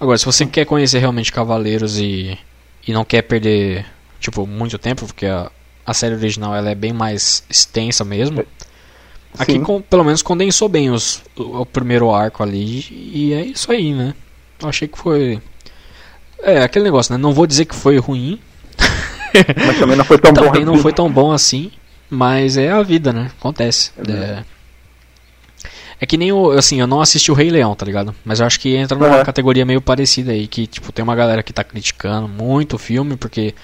Agora, se você quer conhecer realmente Cavaleiros e e não quer perder, tipo, muito tempo, porque a, a série original ela é bem mais extensa mesmo. Aqui Sim. com- pelo menos condensou bem os, o, o primeiro arco ali e é isso aí, né? Eu achei que foi é aquele negócio, né? Não vou dizer que foi ruim, Mas também não foi tão bom. também não assim. foi tão bom assim, mas é a vida, né? Acontece. É, é que nem o, assim, eu não assisti o Rei Leão, tá ligado? Mas eu acho que entra numa categoria meio parecida aí, que tipo, tem uma galera que tá criticando muito o filme, porque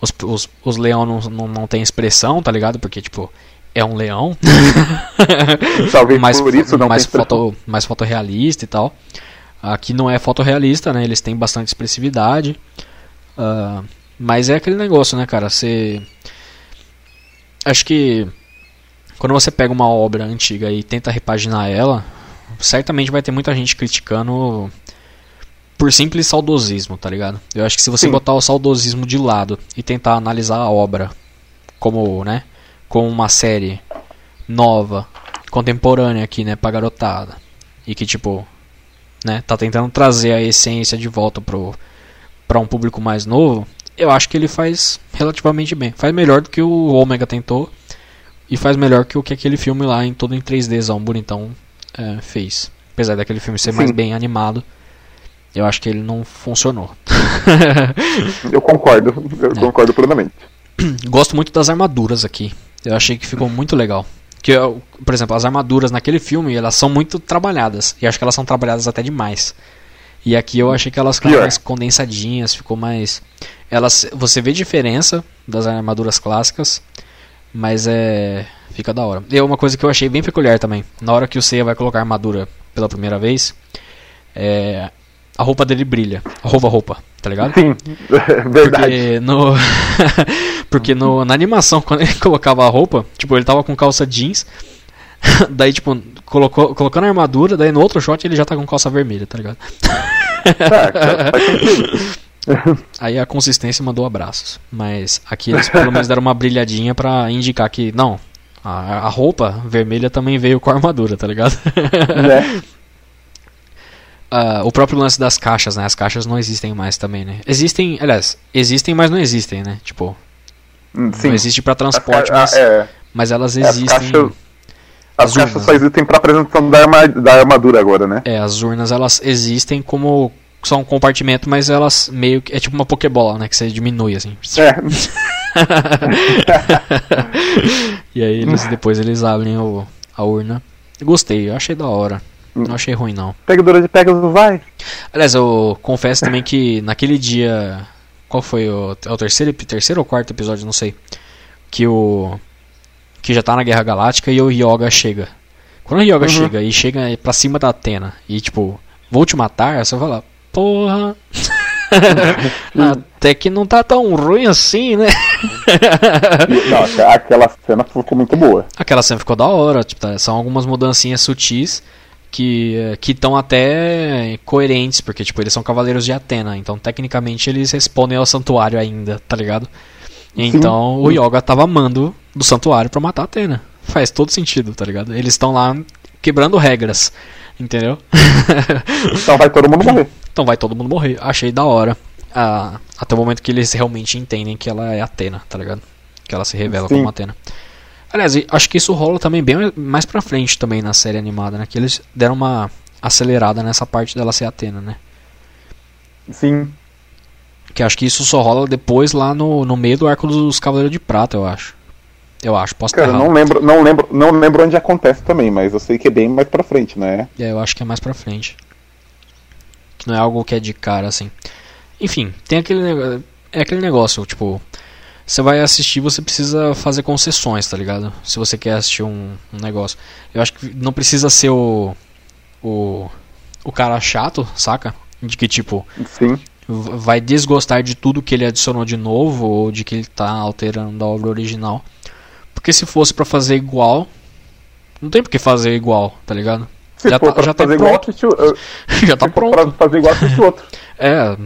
os, os, os leão não, não, não tem expressão, tá ligado? Porque, tipo, é um leão. [laughs] Talvez mais, por isso não mais, foto, mais fotorrealista e tal. Aqui não é fotorrealista, né? Eles têm bastante expressividade. Ah, mas é aquele negócio, né, cara? Você. Acho que. Quando você pega uma obra antiga e tenta repaginar ela, certamente vai ter muita gente criticando por simples saudosismo, tá ligado? Eu acho que se você Sim. botar o saudosismo de lado e tentar analisar a obra como, né, como uma série nova, contemporânea aqui, né, pra garotada. E que tipo, né, tá tentando trazer a essência de volta pro para um público mais novo. Eu acho que ele faz relativamente bem. Faz melhor do que o Omega tentou e faz melhor que o que aquele filme lá em todo em 3Dzão bonitão é, fez. Apesar daquele filme ser mais Sim. bem animado, eu acho que ele não funcionou. [laughs] Eu concordo, eu É. concordo plenamente. [clears throat] Gosto muito das armaduras aqui. Eu achei que ficou muito legal. Que, por exemplo, as armaduras naquele filme, elas são muito trabalhadas. E acho que elas são trabalhadas até demais. E aqui eu achei que elas ficaram mais condensadinhas, ficou mais. Elas, você vê diferença das armaduras clássicas, mas é. Fica da hora. E uma coisa que eu achei bem peculiar também. Na hora que o Seiya vai colocar a armadura pela primeira vez, é, a roupa dele brilha. A roupa, roupa, tá ligado? Sim, [laughs] verdade. Porque no. [laughs] Porque no, na animação, quando ele [laughs] colocava a roupa, tipo, ele tava com calça jeans. [laughs] daí, tipo, colocou, colocando a armadura, daí no outro shot ele já tá com calça vermelha, tá ligado? Faz sentido. [laughs] Aí a consistência mandou abraços. Mas aqui eles pelo menos deram uma brilhadinha pra indicar que, não, a, a roupa vermelha também veio com a armadura, tá ligado? né? [laughs] Ah, o próprio lance das caixas, né? As caixas não existem mais também, né? Existem, aliás, existem, mas não existem, né? Tipo, Hum, Sim. não existe pra transporte, As mas, ah, é, mas elas as existem. caixas- as as caixas urnas, só existem pra apresentação da, arma- da armadura agora, né? É, as urnas elas existem como só um compartimento, mas elas meio que é tipo uma pokebola, né, que você diminui assim. É, [laughs] E aí eles depois eles abrem o, a urna. Gostei, eu achei da hora. Não achei ruim não. pegadora de Pegasus vai. Aliás, eu confesso também que naquele dia Qual foi o, é o terceiro, terceiro ou quarto episódio, não sei. Que o. Que já tá na Guerra Galáctica e o Yoga chega. Quando o Yoga uhum. chega e chega pra cima da Atena e tipo, vou te matar, você fala, porra. [laughs] Até que não tá tão ruim assim, né? não, aquela cena ficou muito boa. Aquela cena ficou da hora, tipo, tá, são algumas mudancinhas sutis que que estão até coerentes, porque tipo, eles são cavaleiros de Atena, então tecnicamente eles respondem ao santuário ainda, tá ligado? Então Sim. o Yoga tava amando do santuário para matar Atena. Faz todo sentido, tá ligado? Eles estão lá quebrando regras, entendeu? [laughs] então vai todo mundo morrer. Então vai todo mundo morrer. Achei da hora. Ah, até o momento que eles realmente entendem que ela é Atena, tá ligado? Que ela se revela Sim. como Atena. Aliás, acho que isso rola também bem mais pra frente também na série animada, né? Que eles deram uma acelerada nessa parte dela ser Atena, né? Sim. Que acho que isso só rola depois lá no, no meio do arco dos Cavaleiros de Prata, eu acho. Eu acho, posso Cara, não lembro, não lembro, não lembro onde acontece também, mas eu sei que é bem mais pra frente, né? É, eu acho que é mais pra frente. Que não é algo que é de cara assim. Enfim, tem aquele é aquele negócio, tipo, você vai assistir, você precisa fazer concessões, tá ligado? Se você quer assistir um, um negócio. Eu acho que não precisa ser o. o. o cara chato, saca? De que tipo. Sim. Vai desgostar de tudo que ele adicionou de novo ou de que ele tá alterando a obra original. Porque se fosse para fazer igual, não tem por que fazer igual, tá ligado? Se já tá, já tá pronto. Igual, [laughs] já tá pronto. Pra fazer igual assiste outro. [laughs] É.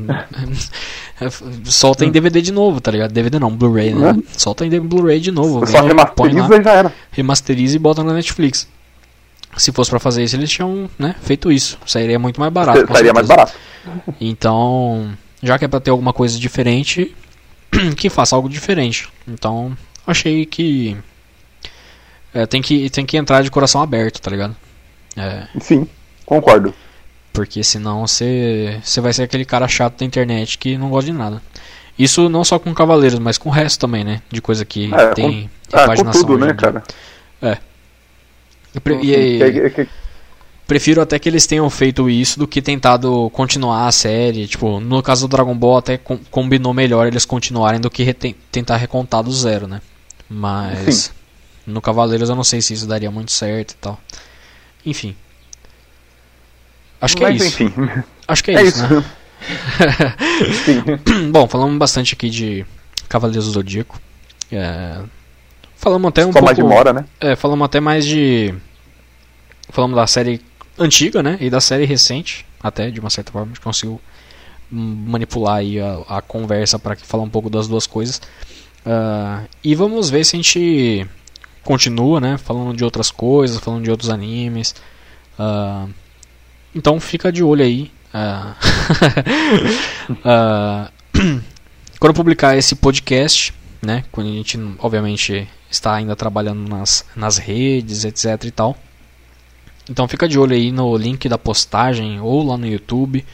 Solta em DVD de novo, tá ligado? DVD não, Blu-ray, né? Uhum. Solta em Blu-ray de novo. Só remasteriza e já era. Remasteriza e bota na Netflix. Se fosse para fazer isso, eles tinham né, feito isso. Sairia muito mais barato. Sairia mais barato. Então, já que é pra ter alguma coisa diferente, [clears throat] que faça algo diferente. Então, achei que. É, tem que tem que entrar de coração aberto, tá ligado? É. Sim, concordo. Porque senão você vai ser aquele cara chato da internet que não gosta de nada. Isso não só com Cavaleiros, mas com o resto também, né? De coisa que é, tem, com, tem com tudo, né, cara? É. e, e, prefiro até que eles tenham feito isso do que tentado continuar a série. Tipo, no caso do Dragon Ball até com, combinou melhor eles continuarem do que tentar recontar do zero, né? Mas Sim. no Cavaleiros eu não sei se isso daria muito certo e tal. Enfim. Acho que é Mas, é isso. Enfim. Acho que é, é isso, isso, né? [coughs] Bom, falamos bastante aqui de Cavaleiros do Zodíaco. É... Falamos até um Só pouco... mais de mora, né? É, falamos até mais de... Falamos da série antiga, né? E da série recente, até, de uma certa forma. A gente conseguiu manipular aí a, a conversa para falar um pouco das duas coisas. Uh, e vamos ver se a gente continua, né? Falando de outras coisas, falando de outros animes. Uh, então fica de olho aí. Uh, [laughs] [clears throat] quando eu publicar esse podcast, né? Quando a gente, obviamente, está ainda trabalhando nas, nas redes, etc e tal. Então fica de olho aí no link da postagem, ou lá no YouTube,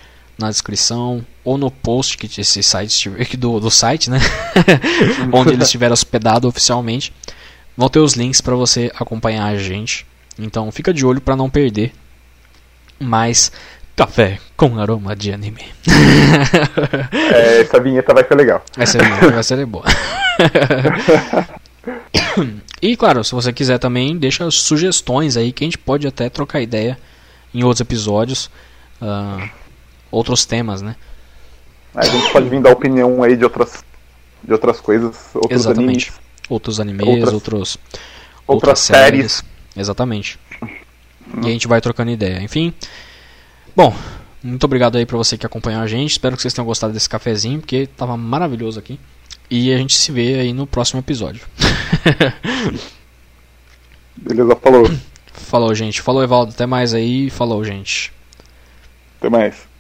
na descrição, ou no post que esse site [laughs] do, do site, né? [laughs] Onde ele estiver hospedado oficialmente. Vão ter os links para você acompanhar a gente. Então fica de olho para não perder mais café com aroma de anime. É, essa vinheta vai ser legal. Essa vinheta vai ser boa. [laughs] e claro, se você quiser também, deixa sugestões aí que a gente pode até trocar ideia em outros episódios, uh, outros temas, né? A gente pode vir dar opinião aí de outras, de outras coisas, outros Exatamente. animes outros animes, outras, outros outras, outras séries. séries. Exatamente. E a gente vai trocando ideia. Enfim. Bom, muito obrigado aí pra você que acompanhou a gente. Espero que vocês tenham gostado desse cafezinho, porque tava maravilhoso aqui. E a gente se vê aí no próximo episódio. [laughs] Beleza, falou. Falou, gente. Falou, Evaldo. Até mais aí. Falou, gente. Até mais.